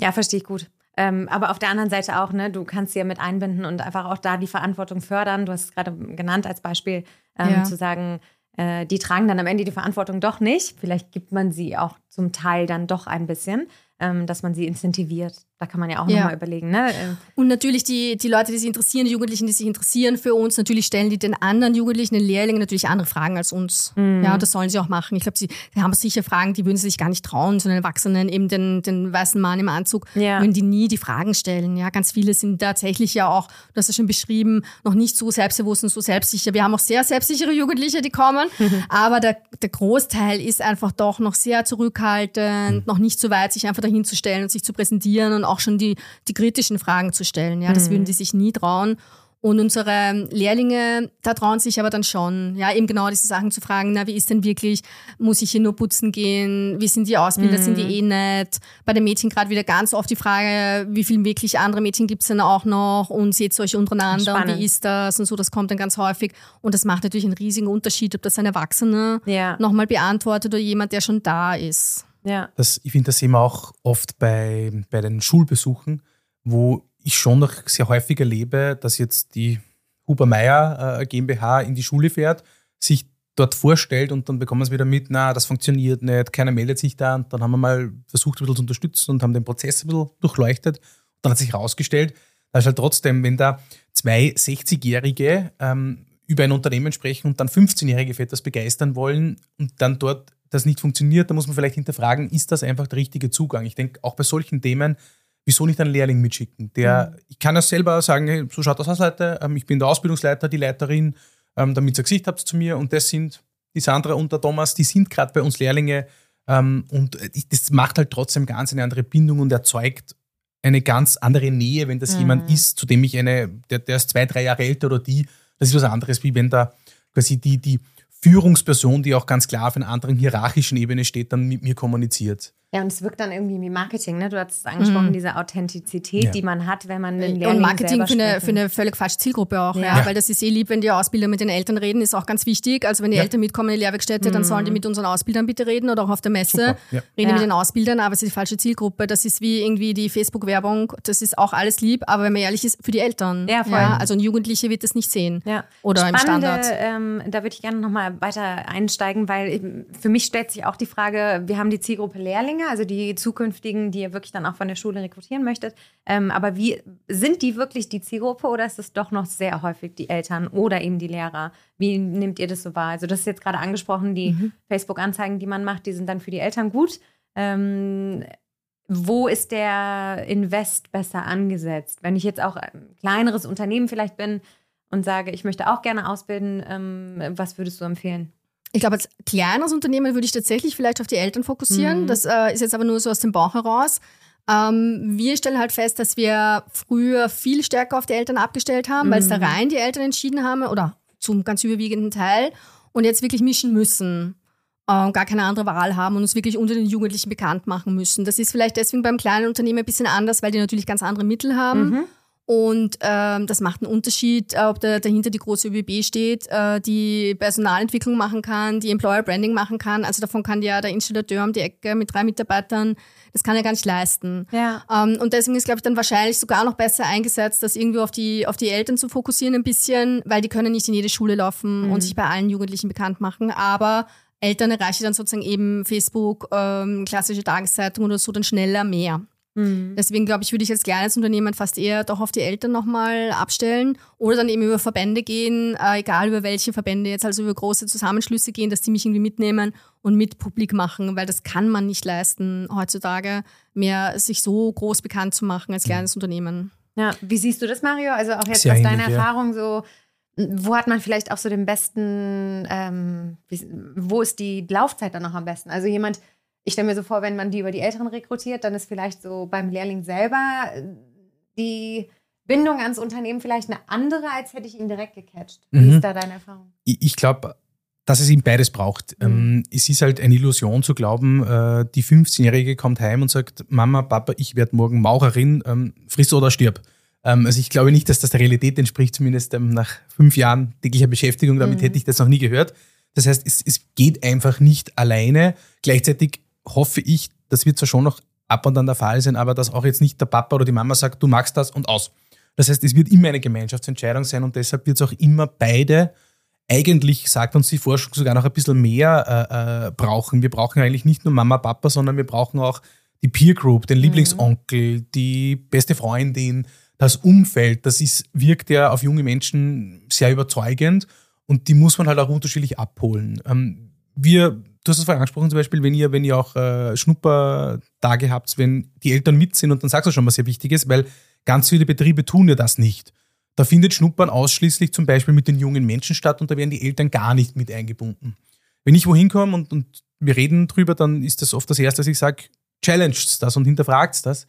Ja, verstehe ich gut. Ähm, aber auf der anderen Seite auch, ne, du kannst sie ja mit einbinden und einfach auch da die Verantwortung fördern. Du hast es gerade genannt als Beispiel, ähm, ja. zu sagen, äh, die tragen dann am Ende die Verantwortung doch nicht. Vielleicht gibt man sie auch zum Teil dann doch ein bisschen ähm, dass man sie incentiviert. Da kann man ja auch ja. nochmal überlegen. Ne? Ähm, und natürlich die, die Leute, die sich interessieren, die Jugendlichen, die sich interessieren für uns, natürlich stellen die den anderen Jugendlichen, den Lehrlingen natürlich andere Fragen als uns. Mhm. Ja, das sollen sie auch machen. Ich glaube, sie, sie haben sicher Fragen, die würden sie sich gar nicht trauen, sondern Erwachsenen, eben den, den weißen Mann im Anzug, ja. würden die nie die Fragen stellen. Ja, ganz viele sind tatsächlich ja auch, du hast es schon beschrieben, noch nicht so selbstbewusst und so selbstsicher. Wir haben auch sehr selbstsichere Jugendliche, die kommen, mhm. aber der, der Großteil ist einfach doch noch sehr zurückhaltend, mhm. noch nicht so weit, sich einfach dahin zu stellen und sich zu präsentieren und auch schon die, die kritischen Fragen zu stellen. Ja, das mhm. würden die sich nie trauen. Und unsere Lehrlinge, da trauen sich aber dann schon, ja, eben genau diese Sachen zu fragen, na, wie ist denn wirklich, muss ich hier nur putzen gehen, wie sind die Ausbilder, mhm. sind die mhm. eh nett? Bei den Mädchen gerade wieder ganz oft die Frage, wie viele wirklich andere Mädchen gibt es denn auch noch und seht ihr euch untereinander Spannend. und wie ist das und so, das kommt dann ganz häufig und das macht natürlich einen riesigen Unterschied, ob das ein Erwachsener ja. nochmal beantwortet oder jemand, der schon da ist. Ja. Das, ich finde, das sehen wir auch oft bei, bei den Schulbesuchen, wo ich schon noch sehr häufig erlebe, dass jetzt die Huber Meier äh, GmbH in die Schule fährt, sich dort vorstellt und dann bekommen es wieder mit, na, das funktioniert nicht, keiner meldet sich da. Und dann haben wir mal versucht, ein bisschen zu unterstützen und haben den Prozess ein bisschen durchleuchtet. Und dann hat sich herausgestellt, dass halt trotzdem, wenn da zwei 60-Jährige ähm, über ein Unternehmen sprechen und dann 15-Jährige für etwas begeistern wollen und dann dort das nicht funktioniert, dann muss man vielleicht hinterfragen, ist das einfach der richtige Zugang? Ich denke, auch bei solchen Themen, wieso nicht einen Lehrling mitschicken? Der, mhm. Ich kann das selber sagen, so schaut das aus, Leute. Ähm, ich bin der Ausbildungsleiter, die Leiterin, ähm, damit ihr Gesicht habt zu mir und das sind die Sandra und der Thomas, die sind gerade bei uns Lehrlinge ähm, und das macht halt trotzdem ganz eine andere Bindung und erzeugt eine ganz andere Nähe, wenn das mhm. jemand ist, zu dem ich eine, der, der ist zwei, drei Jahre älter oder die, das ist was anderes, wie wenn da quasi die, die Führungsperson, die auch ganz klar auf einer anderen hierarchischen Ebene steht, dann mit mir kommuniziert. Ja, und es wirkt dann irgendwie wie Marketing, ne? Du hast angesprochen, mhm. diese Authentizität, ja. die man hat, wenn man den Lehrling Und Marketing für eine, für eine völlig falsche Zielgruppe auch, ja. ja. Weil das ist eh lieb, wenn die Ausbilder mit den Eltern reden, ist auch ganz wichtig. Also wenn die ja. Eltern mitkommen in die Lehrwerkstätte, mhm. dann sollen die mit unseren Ausbildern bitte reden oder auch auf der Messe. Reden mit den Ausbildern, aber es ist die falsche Zielgruppe. Das ist wie irgendwie die Facebook-Werbung, das ist auch alles lieb, aber wenn man ehrlich ist, für die Eltern. Ja, voll. Also ein Jugendliche wird das nicht sehen. Ja. Oder Spannende, im Standard. Ähm, da würde ich gerne nochmal weiter einsteigen, weil für mich stellt sich auch die Frage, wir haben die Zielgruppe Lehrlinge Lehrlinge, also die zukünftigen, die ihr wirklich dann auch von der Schule rekrutieren möchtet. Ähm, aber wie sind die wirklich die Zielgruppe oder ist es doch noch sehr häufig die Eltern oder eben die Lehrer? Wie nehmt ihr das so wahr? Also das ist jetzt gerade angesprochen, die mhm. Facebook-Anzeigen, die man macht, die sind dann für die Eltern gut. Ähm, wo ist der Invest besser angesetzt? Wenn ich jetzt auch ein kleineres Unternehmen vielleicht bin und sage, ich möchte auch gerne ausbilden, ähm, was würdest du empfehlen? Ich glaube, als kleineres Unternehmen würde ich tatsächlich vielleicht auf die Eltern fokussieren. Mhm. Das äh, ist jetzt aber nur so aus dem Bauch heraus. Ähm, wir stellen halt fest, dass wir früher viel stärker auf die Eltern abgestellt haben, mhm. weil es da rein die Eltern entschieden haben oder zum ganz überwiegenden Teil und jetzt wirklich mischen müssen äh, gar keine andere Wahl haben und uns wirklich unter den Jugendlichen bekannt machen müssen. Das ist vielleicht deswegen beim kleinen Unternehmen ein bisschen anders, weil die natürlich ganz andere Mittel haben. Mhm. Und ähm, das macht einen Unterschied, äh, ob da dahinter die große ÖBB steht, äh, die Personalentwicklung machen kann, die Employer Branding machen kann. Also davon kann ja der Installateur um die Ecke mit drei Mitarbeitern, das kann er gar nicht leisten. Ja. Ähm, und deswegen ist, glaube ich, dann wahrscheinlich sogar noch besser eingesetzt, das irgendwie auf die, auf die Eltern zu fokussieren ein bisschen, weil die können nicht in jede Schule laufen mhm. und sich bei allen Jugendlichen bekannt machen. Aber Eltern erreiche dann sozusagen eben Facebook, ähm, klassische Tageszeitung oder so dann schneller mehr. Mhm. Deswegen glaube ich, würde ich als kleines Unternehmen fast eher doch auf die Eltern nochmal abstellen oder dann eben über Verbände gehen, äh, egal über welche Verbände jetzt, also über große Zusammenschlüsse gehen, dass die mich irgendwie mitnehmen und mit publik machen, weil das kann man nicht leisten, heutzutage mehr sich so groß bekannt zu machen als kleines. Unternehmen. Ja, wie siehst du das, Mario? Also auch jetzt Sehr aus deiner ja. Erfahrung so, wo hat man vielleicht auch so den besten, ähm, wo ist die Laufzeit dann noch am besten? Also jemand, ich stelle mir so vor, wenn man die über die Älteren rekrutiert, dann ist vielleicht so beim Lehrling selber äh, die Bindung ans Unternehmen vielleicht eine andere, als hätte ich ihn direkt gecatcht. Wie mhm. ist da deine Erfahrung? Ich, glaube, dass es ihm beides braucht. Mhm. Ähm, es ist halt eine Illusion zu glauben, äh, die 15-Jährige kommt heim und sagt, Mama, Papa, ich werde morgen Maurerin, ähm, friss oder stirb. Ähm, also ich glaube nicht, dass das der Realität entspricht, zumindest nach fünf Jahren täglicher Beschäftigung. Damit mhm. hätte ich das noch nie gehört. Das heißt, es, es geht einfach nicht alleine. Gleichzeitig hoffe ich, das wird zwar schon noch ab und an der Fall sein, aber dass auch jetzt nicht der Papa oder die Mama sagt, du magst das und aus. Das heißt, es wird immer eine Gemeinschaftsentscheidung sein und deshalb wird es auch immer beide eigentlich, sagt uns die Forschung, sogar noch ein bisschen mehr äh, äh, brauchen. Wir brauchen eigentlich nicht nur Mama, Papa, sondern wir brauchen auch die Peer Group, den mhm. Lieblingsonkel, die beste Freundin, das Umfeld, das ist, wirkt ja auf junge Menschen sehr überzeugend und die muss man halt auch unterschiedlich abholen. Ähm, wir, du hast es vorhin angesprochen, zum Beispiel, wenn ihr, wenn ihr auch äh, Schnuppertage habt, wenn die Eltern mit sind und dann sagst du schon was sehr Wichtiges, weil ganz viele Betriebe tun ja das nicht. Da findet Schnuppern ausschließlich zum Beispiel mit den jungen Menschen statt und da werden die Eltern gar nicht mit eingebunden. Wenn ich wohin komme und, und wir reden drüber, dann ist das oft das Erste, dass ich sage, challenged das und hinterfragt das.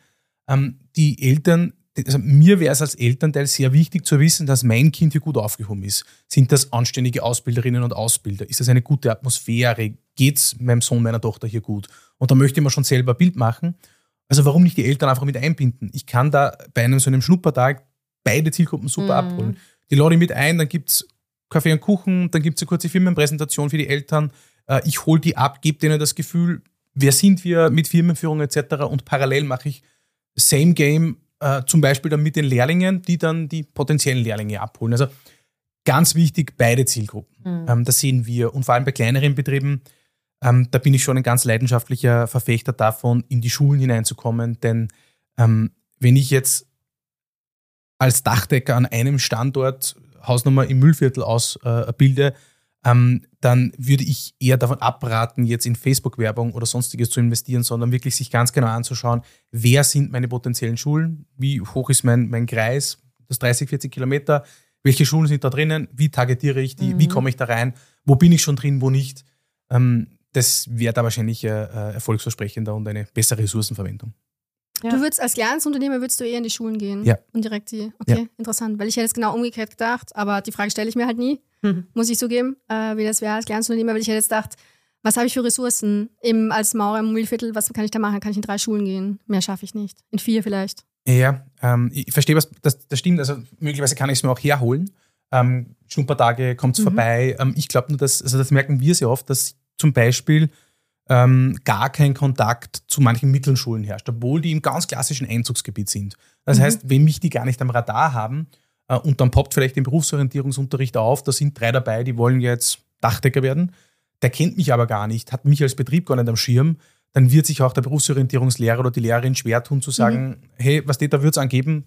Ähm, die Eltern also mir wäre es als Elternteil sehr wichtig zu wissen, dass mein Kind hier gut aufgehoben ist. Sind das anständige Ausbilderinnen und Ausbilder? Ist das eine gute Atmosphäre? Geht es meinem Sohn, meiner Tochter hier gut? Und da möchte ich mir schon selber ein Bild machen. Also warum nicht die Eltern einfach mit einbinden? Ich kann da bei einem so einem Schnuppertag beide Zielgruppen super mhm. abholen. Die ich mit ein, dann gibt es Kaffee und Kuchen, dann gibt es eine kurze Firmenpräsentation für die Eltern. Äh, ich hole die ab, gebe denen das Gefühl, wer sind wir mit Firmenführung etc. Und parallel mache ich Same Game äh, zum Beispiel dann mit den Lehrlingen, die dann die potenziellen Lehrlinge abholen. Also ganz wichtig, beide Zielgruppen. Mhm. Ähm, das sehen wir. Und vor allem bei kleineren Betrieben, ähm, da bin ich schon ein ganz leidenschaftlicher Verfechter davon, in die Schulen hineinzukommen. Denn ähm, wenn ich jetzt als Dachdecker an einem Standort Hausnummer im Müllviertel ausbilde, äh, ähm, dann würde ich eher davon abraten, jetzt in Facebook-Werbung oder sonstiges zu investieren, sondern wirklich sich ganz genau anzuschauen, wer sind meine potenziellen Schulen, wie hoch ist mein, mein Kreis, das 30, 40 Kilometer, welche Schulen sind da drinnen, wie targetiere ich die, mhm. wie komme ich da rein, wo bin ich schon drin, wo nicht. Ähm, das wäre da wahrscheinlich äh, äh, erfolgsversprechender und eine bessere Ressourcenverwendung. Ja. Du würdest als kleines Unternehmer würdest du eher in die Schulen gehen ja. und direkt die. Okay, ja. interessant. Weil ich hätte es genau umgekehrt gedacht, aber die Frage stelle ich mir halt nie, mhm. muss ich zugeben, äh, wie das wäre als kleines Unternehmer, weil ich hätte jetzt gedacht, was habe ich für Ressourcen im, als Maurer im Mühlviertel, was kann ich da machen? Kann ich in drei Schulen gehen? Mehr schaffe ich nicht. In vier vielleicht. Ja, ähm, ich verstehe, was das, das stimmt. Also möglicherweise kann ich es mir auch herholen. Ähm, Schnuppertage kommt es mhm. vorbei. Ähm, ich glaube nur, dass, also das merken wir sehr oft, dass zum Beispiel ähm, gar kein Kontakt zu manchen Mittelschulen herrscht, obwohl die im ganz klassischen Einzugsgebiet sind. Das mhm. heißt, wenn mich die gar nicht am Radar haben und dann poppt vielleicht im Berufsorientierungsunterricht auf, da sind drei dabei, die wollen jetzt Dachdecker werden, der kennt mich aber gar nicht, hat mich als Betrieb gar nicht am Schirm, dann wird sich auch der Berufsorientierungslehrer oder die Lehrerin schwer tun zu sagen, mhm. hey, was steht da, wird es angeben?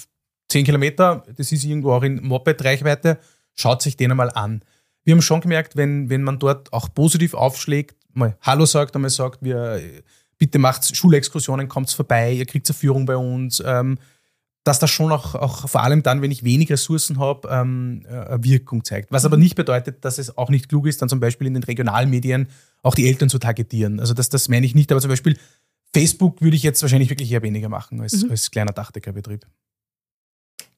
Zehn Kilometer, das ist irgendwo auch in Moped-Reichweite, schaut sich den einmal an. Wir haben schon gemerkt, wenn, wenn man dort auch positiv aufschlägt, mal Hallo sagt, einmal sagt, wir, bitte macht Schulexkursionen, kommt vorbei, ihr kriegt eine Führung bei uns, ähm, dass das schon auch, auch vor allem dann, wenn ich wenig Ressourcen habe, ähm, äh, Wirkung zeigt. Was aber nicht bedeutet, dass es auch nicht klug ist, dann zum Beispiel in den Regionalmedien auch die Eltern zu targetieren. Also das, das meine ich nicht, aber zum Beispiel Facebook würde ich jetzt wahrscheinlich wirklich eher weniger machen als, mhm. als kleiner Dachdeckerbetrieb.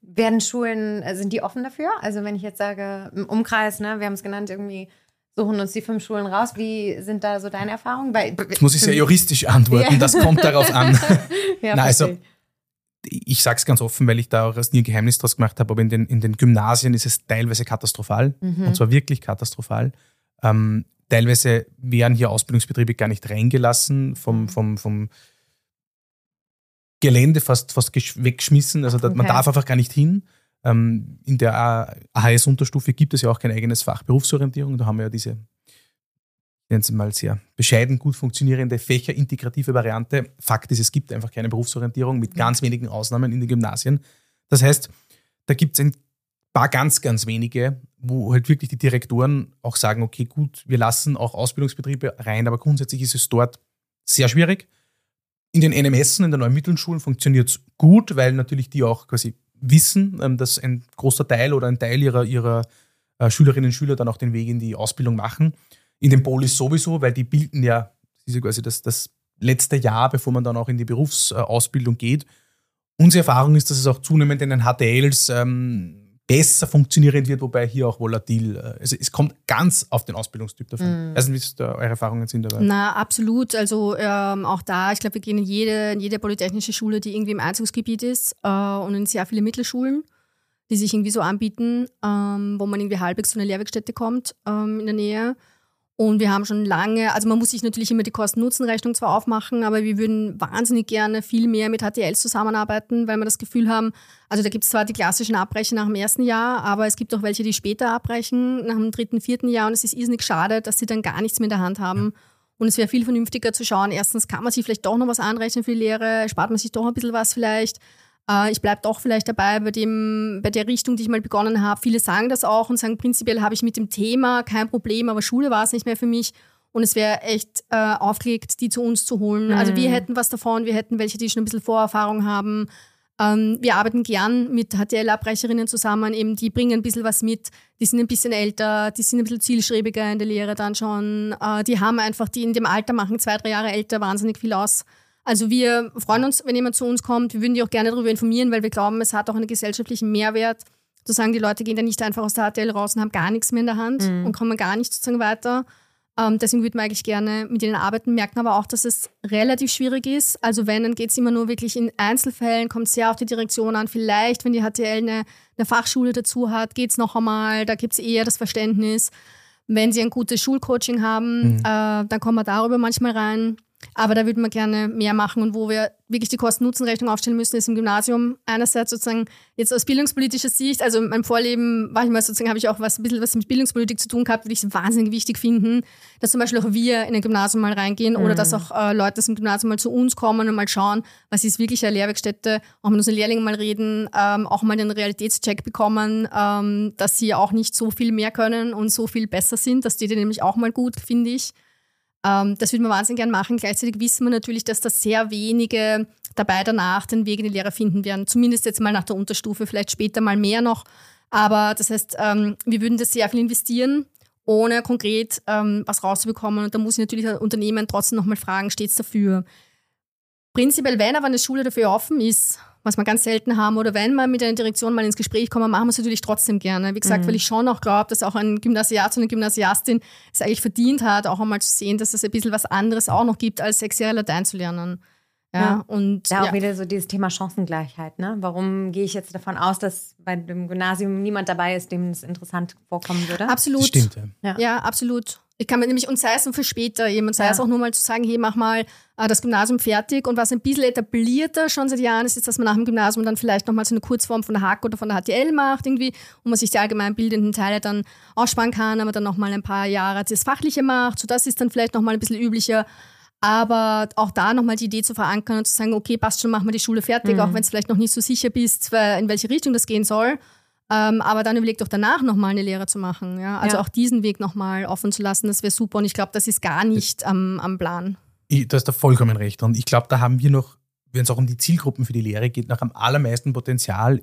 Werden Schulen, äh, sind die offen dafür? Also wenn ich jetzt sage, im Umkreis, ne, wir haben es genannt, irgendwie suchen uns die fünf Schulen raus. Wie sind da so deine Erfahrungen? Weil, das muss ich sehr juristisch antworten, ja. das kommt darauf an. ja, Na, also ich sage es ganz offen, weil ich da auch nie ein Geheimnis draus gemacht habe, aber in den, in den Gymnasien ist es teilweise katastrophal mhm. und zwar wirklich katastrophal. Ähm, teilweise werden hier Ausbildungsbetriebe gar nicht reingelassen, vom, mhm. vom, vom Gelände fast, fast weggeschmissen. Also okay. man darf einfach gar nicht hin. Ähm, in der AHS-Unterstufe gibt es ja auch kein eigenes Fach Berufsorientierung. Da haben wir ja diese nennen Sie mal sehr bescheiden gut funktionierende fächerintegrative Variante. Fakt ist, es gibt einfach keine Berufsorientierung mit ganz wenigen Ausnahmen in den Gymnasien. Das heißt, da gibt es ein paar ganz, ganz wenige, wo halt wirklich die Direktoren auch sagen, okay, gut, wir lassen auch Ausbildungsbetriebe rein, aber grundsätzlich ist es dort sehr schwierig. In den NMS, in den neuen Mittelschulen funktioniert es gut, weil natürlich die auch quasi wissen, ähm, dass ein großer Teil oder ein Teil ihrer, ihrer äh, Schülerinnen und Schüler dann auch den Weg in die Ausbildung machen. In den Polis sowieso, weil die bilden ja, das ist ja quasi das, das letzte Jahr, bevor man dann auch in die Berufsausbildung geht. Unsere Erfahrung ist, dass es auch zunehmend in den HTLs ähm, besser funktionieren wird, wobei hier auch volatil. Äh, also es kommt ganz auf den Ausbildungstyp davon. Mm. Also wie da eure Erfahrungen sind dabei? Na, absolut. Also ähm, auch da, ich glaube, wir gehen in jede, in jede polytechnische Schule, die irgendwie im Einzugsgebiet ist äh, und in sehr viele Mittelschulen, die sich irgendwie so anbieten, ähm, wo man irgendwie halbwegs zu einer Lehrwerkstätte kommt ähm, in der Nähe. Und wir haben schon lange, also man muss sich natürlich immer die Kosten-Nutzen-Rechnung zwar aufmachen, aber wir würden wahnsinnig gerne viel mehr mit HTLs zusammenarbeiten, weil wir das Gefühl haben, also da gibt es zwar die klassischen Abbrechen nach dem ersten Jahr, aber es gibt auch welche, die später abbrechen, nach dem dritten, vierten Jahr und es ist irrsinnig schade, dass sie dann gar nichts mehr in der Hand haben. Und es wäre viel vernünftiger zu schauen, erstens kann man sich vielleicht doch noch was anrechnen für die Lehre, spart man sich doch ein bisschen was vielleicht. Äh, ich bleibe doch vielleicht dabei bei, dem, bei der Richtung, die ich mal begonnen habe. Viele sagen das auch und sagen, prinzipiell habe ich mit dem Thema kein Problem, aber Schule war es nicht mehr für mich. Und es wäre echt äh, aufgelegt, die zu uns zu holen. Mhm. Also wir mhm. hätten was davon, wir hätten welche, die schon ein bisschen Vorerfahrung haben. Ähm, wir arbeiten gern mit HTL-Abbrecherinnen zusammen, eben die bringen ein bisschen was mit, die sind ein bisschen älter, die sind ein bisschen zielstrebiger in der Lehre dann schon. Äh, die haben einfach, die in dem Alter machen zwei, drei Jahre älter wahnsinnig viel aus. Also wir freuen uns, wenn jemand zu uns kommt. Wir würden die auch gerne darüber informieren, weil wir glauben, es hat auch einen gesellschaftlichen Mehrwert. Zu sagen, die Leute gehen dann nicht einfach aus der HTL raus und haben gar nichts mehr in der Hand mhm. und kommen gar nicht sozusagen weiter. Ähm, deswegen würden wir eigentlich gerne mit ihnen arbeiten, merken aber auch, dass es relativ schwierig ist. Also wenn, dann geht es immer nur wirklich in Einzelfällen, kommt sehr auf die Direktion an. Vielleicht, wenn die HTL eine, eine Fachschule dazu hat, geht es noch einmal, da gibt es eher das Verständnis. Wenn sie ein gutes Schulcoaching haben, mhm. äh, dann kommen wir darüber manchmal rein. Aber da würden wir gerne mehr machen und wo wir wirklich die Kosten-Nutzen-Rechnung aufstellen müssen, ist im Gymnasium einerseits sozusagen jetzt aus bildungspolitischer Sicht, also in meinem Vorleben war ich mal sozusagen, habe ich auch was, ein bisschen was mit Bildungspolitik zu tun gehabt, würde ich es wahnsinnig wichtig finden, dass zum Beispiel auch wir in ein Gymnasium mal reingehen mhm. oder dass auch äh, Leute aus dem Gymnasium mal zu uns kommen und mal schauen, was ist wirklich eine Lehrwerkstätte, auch mit unseren Lehrlingen mal reden, ähm, auch mal den Realitätscheck bekommen, ähm, dass sie auch nicht so viel mehr können und so viel besser sind, das steht ihnen nämlich auch mal gut, finde ich. Ähm, das würde man wahnsinnig gern machen. Gleichzeitig wissen wir natürlich, dass da sehr wenige dabei danach den Weg in die Lehre finden werden. Zumindest jetzt mal nach der Unterstufe, vielleicht später mal mehr noch. Aber das heißt, ähm, wir würden das sehr viel investieren, ohne konkret ähm, was rauszubekommen. Und da muss ich natürlich ein Unternehmen trotzdem nochmal fragen, steht es dafür? Prinzipiell, wenn aber eine Schule dafür offen ist, was wir ganz selten haben, oder wenn wir mit einer Direktion mal ins Gespräch kommen, machen wir es natürlich trotzdem gerne. Wie gesagt, mhm. weil ich schon auch glaube, dass auch ein Gymnasiat und eine Gymnasiastin es eigentlich verdient hat, auch einmal zu sehen, dass es ein bisschen was anderes auch noch gibt, als sechs Jahre Latein zu lernen. Ja, ja. und ja, auch ja. wieder so dieses Thema Chancengleichheit. Ne? Warum gehe ich jetzt davon aus, dass bei dem Gymnasium niemand dabei ist, dem es interessant vorkommen würde? Absolut. Das stimmt. Ja. ja, absolut. Ich kann mir nämlich, und sei es für später, jemand sei ja. es auch nur mal zu sagen, hey, mach mal äh, das Gymnasium fertig. Und was ein bisschen etablierter schon seit Jahren ist, ist, dass man nach dem Gymnasium dann vielleicht nochmal so eine Kurzform von der HAK oder von der HTL macht, irgendwie, wo man sich die allgemein bildenden Teile dann aussparen kann, aber dann nochmal ein paar Jahre das Fachliche macht. So, das ist dann vielleicht nochmal ein bisschen üblicher. Aber auch da nochmal die Idee zu verankern und zu sagen, okay, passt schon, machen wir die Schule fertig, Mhm. auch wenn es vielleicht noch nicht so sicher bist, in welche Richtung das gehen soll. Ähm, aber dann überlegt doch danach nochmal eine Lehre zu machen. Ja? Also Ja. auch diesen Weg nochmal offen zu lassen, das wäre super. Und ich glaube, das ist gar nicht am, am Plan. Ich, da ist da vollkommen recht. Und ich glaube, da haben wir noch, wenn es auch um die Zielgruppen für die Lehre geht, noch am allermeisten Potenzial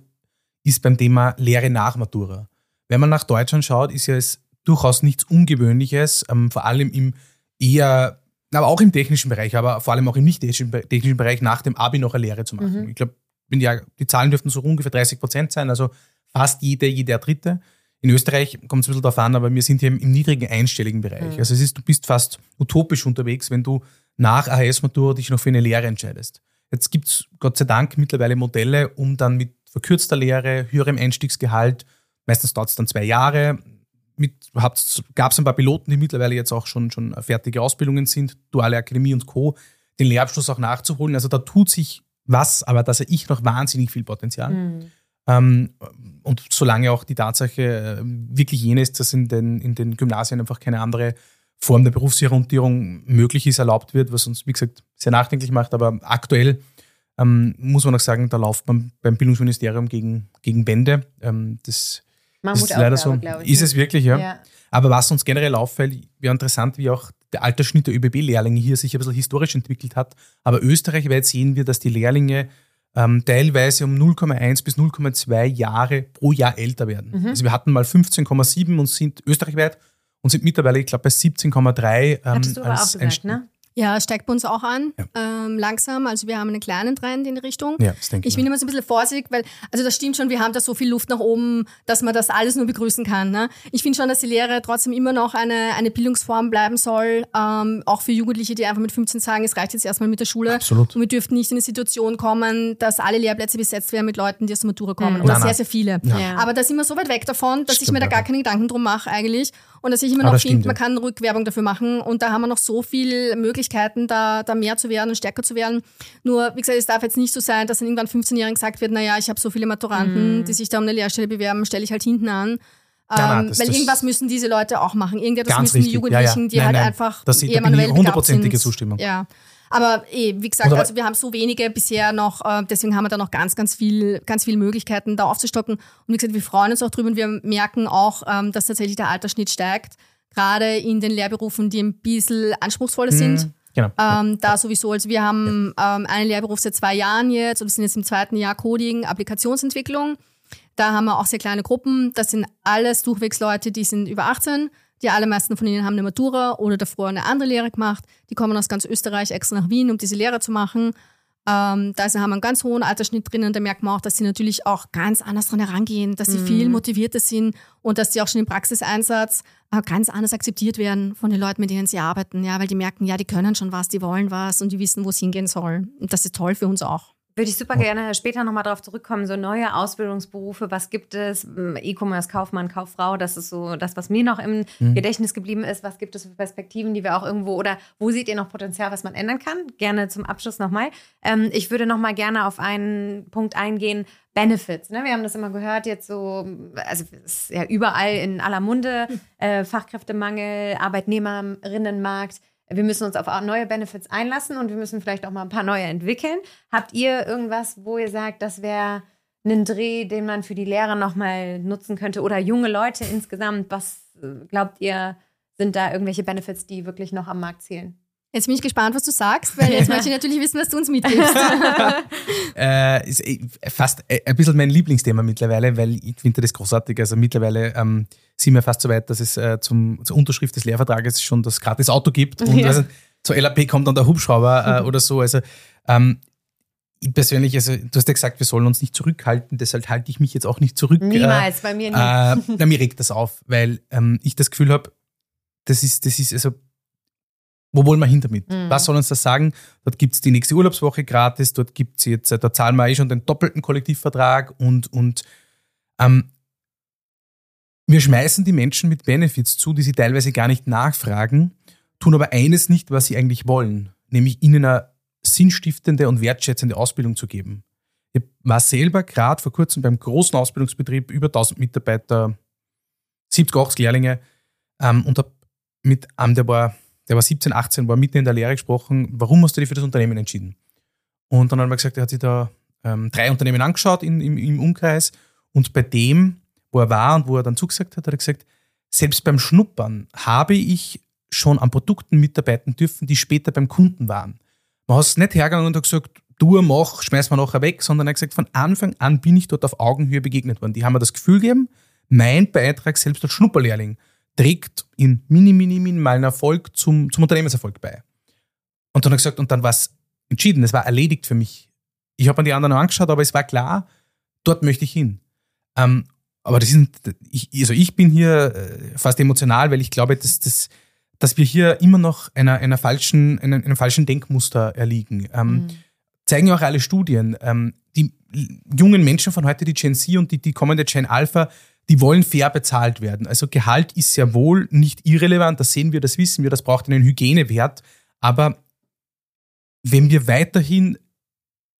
ist beim Thema Lehre nach Matura. Wenn man nach Deutschland schaut, ist ja es durchaus nichts Ungewöhnliches, ähm, vor allem im eher, aber auch im technischen Bereich, aber vor allem auch im nicht technischen Be- technischen Bereich nach dem Abi noch eine Lehre zu machen. Mhm. Ich glaube, ja, die Zahlen dürften so ungefähr 30 Prozent sein, also fast jede, jeder Dritte. In Österreich kommt es ein bisschen darauf an, aber wir sind hier im, im niedrigen einstelligen Bereich. Mhm. Also es ist, du bist fast utopisch unterwegs, wenn du nach AHS-Matura dich noch für eine Lehre entscheidest. Jetzt gibt es Gott sei Dank mittlerweile Modelle, um dann mit verkürzter Lehre, höherem Einstiegsgehalt, meistens dauert es dann zwei Jahre, gab es ein paar Piloten, die mittlerweile jetzt auch schon, schon fertige Ausbildungen sind, duale Akademie und Co., den Lehrabschluss auch nachzuholen. Also da tut sich was, aber da sehe ich noch wahnsinnig viel Potenzial. Mhm. Ähm, und solange auch die Tatsache äh, wirklich jene ist, dass in den, in den Gymnasien einfach keine andere Form der Berufsorientierung möglich ist, erlaubt wird, was uns, wie gesagt, sehr nachdenklich macht. Aber aktuell ähm, muss man auch sagen, da läuft man beim Bildungsministerium gegen, gegen Wände. Ähm, das, leider so. glaube ich. Ist es wirklich, ja. Ja. Aber was uns generell auffällt, wäre interessant, wie auch der Altersschnitt der ÖBB-Lehrlinge hier sich ein bisschen historisch entwickelt hat. Aber österreichweit sehen wir, dass die Lehrlinge ähm, teilweise um 0,1 bis 0,2 Jahre pro Jahr älter werden. Mhm. Also wir hatten mal 15,7 und sind österreichweit und sind mittlerweile, ich glaube, bei 17,3 ähm, auch als gesagt, ne? Ja, es steigt bei uns auch an, Ja. ähm, langsam. Also wir haben einen kleinen Trend in die Richtung. Ja, das denke ich. Ich bin immer so ein bisschen vorsichtig, weil, also das stimmt schon, wir haben da so viel Luft nach oben, dass man das alles nur begrüßen kann. Ne? Ich finde schon, dass die Lehre trotzdem immer noch eine, eine Bildungsform bleiben soll, ähm, auch für Jugendliche, die einfach mit 15 sagen, es reicht jetzt erstmal mit der Schule. Absolut. Und wir dürften nicht in eine Situation kommen, dass alle Lehrplätze besetzt werden mit Leuten, die aus der Matura kommen. Mhm. Oder Nein, sehr, nein. sehr viele. Ja. Aber da sind wir so weit weg davon, dass ich Stimmt, mir da gar keine Gedanken drum mache eigentlich. Und dass ich immer Aber noch das finde, stimmt, man ja. kann Rückwerbung dafür machen. Und da haben wir noch so viele Möglichkeiten, da, da mehr zu werden und stärker zu werden. Nur, wie gesagt, es darf jetzt nicht so sein, dass dann irgendwann 15-Jährigen gesagt wird, naja, ich habe so viele Maturanten, die sich da um eine Lehrstelle bewerben, stelle ich halt hinten an. Nein, nein, Ähm, das- weil das- irgendwas müssen diese Leute auch machen. Irgendetwas müssen die richtig. Ja, ja. Jugendlichen, die Nein, halt nein. einfach Das- da eher bin ich hundertprozentige. Zustimmung. Ja. Aber eh, wie gesagt, also wir haben so wenige bisher noch, äh, deswegen haben wir da noch ganz, ganz viel, ganz viele Möglichkeiten, da aufzustocken. Und wie gesagt, wir freuen uns auch drüber und wir merken auch, ähm, dass tatsächlich der Altersschnitt steigt. Gerade in den Lehrberufen, die ein bisschen anspruchsvoller sind. Genau. Ähm, da sowieso, also wir haben ähm, einen Lehrberuf seit zwei Jahren jetzt und wir sind jetzt im zweiten Jahr Coding, Applikationsentwicklung. Da haben wir auch sehr kleine Gruppen. Das sind alles Durchwegsleute, die sind über 18. Die allermeisten von ihnen haben eine Matura oder davor eine andere Lehre gemacht. Die kommen aus ganz Österreich extra nach Wien, um diese Lehre zu machen. Ähm, da ist- haben wir einen ganz hohen Altersschnitt drinnen. Da merkt man auch, dass sie natürlich auch ganz anders dran herangehen, dass sie viel motivierter sind und dass sie auch schon im Praxiseinsatz äh, ganz anders akzeptiert werden von den Leuten, mit denen sie arbeiten. Ja, weil die merken, ja, die können schon was, die wollen was und die wissen, wo es hingehen soll. Und das ist toll für uns auch. Würde ich super gerne später nochmal darauf zurückkommen, so neue Ausbildungsberufe, was gibt es? Mm, E-Commerce, Kaufmann, Kauffrau, das ist so das, was mir noch im Mhm. Gedächtnis geblieben ist. Was gibt es für Perspektiven, die wir auch irgendwo oder wo seht ihr noch Potenzial, was man ändern kann? Gerne zum Abschluss nochmal. Ähm, ich würde nochmal gerne auf einen Punkt eingehen. Benefits. Ne? Wir haben das immer gehört, jetzt so, also ist ja überall in aller Munde, äh, Fachkräftemangel, Arbeitnehmerinnenmarkt. Wir müssen uns auf neue Benefits einlassen und wir müssen vielleicht auch mal ein paar neue entwickeln. Habt ihr irgendwas, wo ihr sagt, das wäre ein Dreh, den man für die Lehrer nochmal nutzen könnte oder junge Leute insgesamt? Was äh, glaubt ihr, sind da irgendwelche Benefits, die wirklich noch am Markt zählen? Jetzt bin ich gespannt, was du sagst, weil jetzt möchte ich natürlich wissen, was du uns mitgibst. äh, ist eh fast äh, ein bisschen mein Lieblingsthema mittlerweile, weil ich finde das großartig. Also mittlerweile ähm, sind wir fast so weit, dass es äh, zum, zur Unterschrift des Lehrvertrages schon das gratis Auto gibt und Ja. also, zur LAP kommt dann der Hubschrauber äh, oder so. Also ähm, ich persönlich, also du hast ja gesagt, wir sollen uns nicht zurückhalten, deshalb halte ich mich jetzt auch nicht zurück. Niemals, bei mir Äh, nicht. äh, na, mir regt das auf, weil ähm, ich das Gefühl habe, das ist, das ist, also, wo wollen wir hin damit? Mhm. Was soll uns das sagen? Dort gibt es die nächste Urlaubswoche gratis, dort gibt es jetzt, äh, da zahlen wir eh schon den doppelten Kollektivvertrag und, und ähm, wir schmeißen die Menschen mit Benefits zu, die sie teilweise gar nicht nachfragen, tun aber eines nicht, was sie eigentlich wollen, nämlich ihnen eine sinnstiftende und wertschätzende Ausbildung zu geben. Ich war selber gerade vor kurzem beim großen Ausbildungsbetrieb, über 1000 Mitarbeiter, 70, 80 Lehrlinge ähm, und habe mit einem, der war der war 17, 18, war mitten in der Lehre gesprochen, warum hast du dich für das Unternehmen entschieden? Und dann hat er gesagt, er hat sich da ähm, drei Unternehmen angeschaut in, im, im Umkreis und bei dem, wo er war und wo er dann zugesagt hat, hat er gesagt, selbst beim Schnuppern habe ich schon an Produkten mitarbeiten dürfen, die später beim Kunden waren. Man ist nicht hergegangen und hat gesagt, du mach, schmeiß mal nachher weg, sondern er hat gesagt, von Anfang an bin ich dort auf Augenhöhe begegnet worden. Die haben mir das Gefühl gegeben, mein Beitrag selbst als Schnupperlehrling trägt in mini, mini, minimalen Erfolg zum, zum Unternehmenserfolg bei. Und dann hat er gesagt, und dann war es entschieden, es war erledigt für mich. Ich habe mir die anderen angeschaut, aber es war klar, dort möchte ich hin. Ähm, aber das sind, ich, also ich bin hier äh, fast emotional, weil ich glaube, dass, dass, dass wir hier immer noch einer, einer falschen, einem, einem falschen Denkmuster erliegen. Ähm, mhm. Zeigen ja auch alle Studien. Ähm, die jungen Menschen von heute, die Gen Z und die, die kommende Gen Alpha, die wollen fair bezahlt werden. Also Gehalt ist sehr wohl nicht irrelevant, das sehen wir, das wissen wir, das braucht einen Hygienewert. Aber wenn wir weiterhin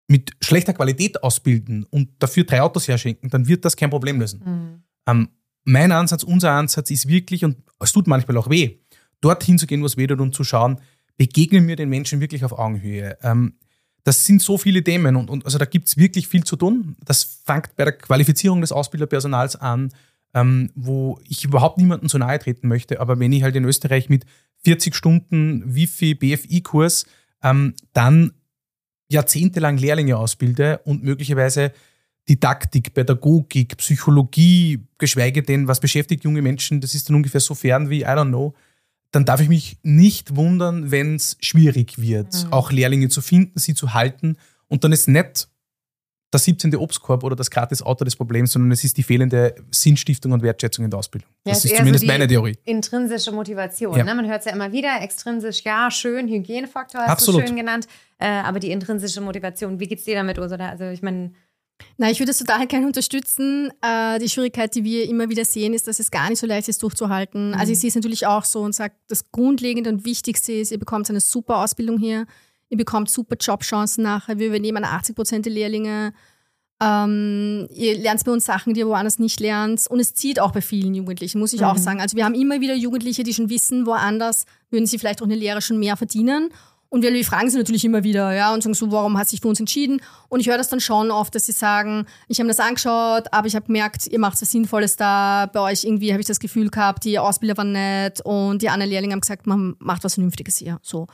mit schlechter Qualität ausbilden und dafür drei Autos herschenken, dann wird das kein Problem lösen. Mhm. Ähm, mein Ansatz, unser Ansatz ist wirklich, und es tut manchmal auch weh, dorthin zu gehen, was weh tut und zu schauen, begegnen wir den Menschen wirklich auf Augenhöhe. Ähm, das sind so viele Themen und, und also da gibt es wirklich viel zu tun. Das fängt bei der Qualifizierung des Ausbilderpersonals an, ähm, wo ich überhaupt niemandem zu nahe treten möchte. Aber wenn ich halt in Österreich mit 40 Stunden Wifi, BFI-Kurs ähm, dann jahrzehntelang Lehrlinge ausbilde und möglicherweise Didaktik, Pädagogik, Psychologie, geschweige denn, was beschäftigt junge Menschen, das ist dann ungefähr so fern wie, I don't know, dann darf ich mich nicht wundern, wenn es schwierig wird, mhm. auch Lehrlinge zu finden, sie zu halten. Und dann ist nicht der 17. Obstkorb oder das gratis Auto des Problems, sondern es ist die fehlende Sinnstiftung und Wertschätzung in der Ausbildung. Ja, das ist zumindest so meine Theorie. Intrinsische Motivation. Ja. Ne? Man hört es ja immer wieder, extrinsisch, ja, schön, Hygienefaktor hast Absolut. du schön genannt. Äh, aber die intrinsische Motivation, wie geht es dir damit, Ursula? Also ich meine, na, ich würde es total gerne unterstützen. Äh, die Schwierigkeit, die wir immer wieder sehen, ist, dass es gar nicht so leicht ist, durchzuhalten. Mhm. Also ich sehe es natürlich auch so und sage, das Grundlegende und Wichtigste ist, ihr bekommt eine super Ausbildung hier, ihr bekommt super Jobchancen nachher, wir übernehmen 80 Prozent der Lehrlinge. Ähm, ihr lernt bei uns Sachen, die ihr woanders nicht lernt. Und es zieht auch bei vielen Jugendlichen, muss ich mhm. auch sagen. Also wir haben immer wieder Jugendliche, die schon wissen, woanders würden sie vielleicht auch eine Lehre schon mehr verdienen. Und wir fragen sie natürlich immer wieder, ja, und sagen so, warum hast du dich für uns entschieden? Und ich höre das dann schon oft, dass sie sagen, ich habe das angeschaut, aber ich habe gemerkt, ihr macht was Sinnvolles da. Bei euch irgendwie habe ich das Gefühl gehabt, die Ausbilder waren nett und die anderen Lehrlinge haben gesagt, man macht was Vernünftiges hier. So.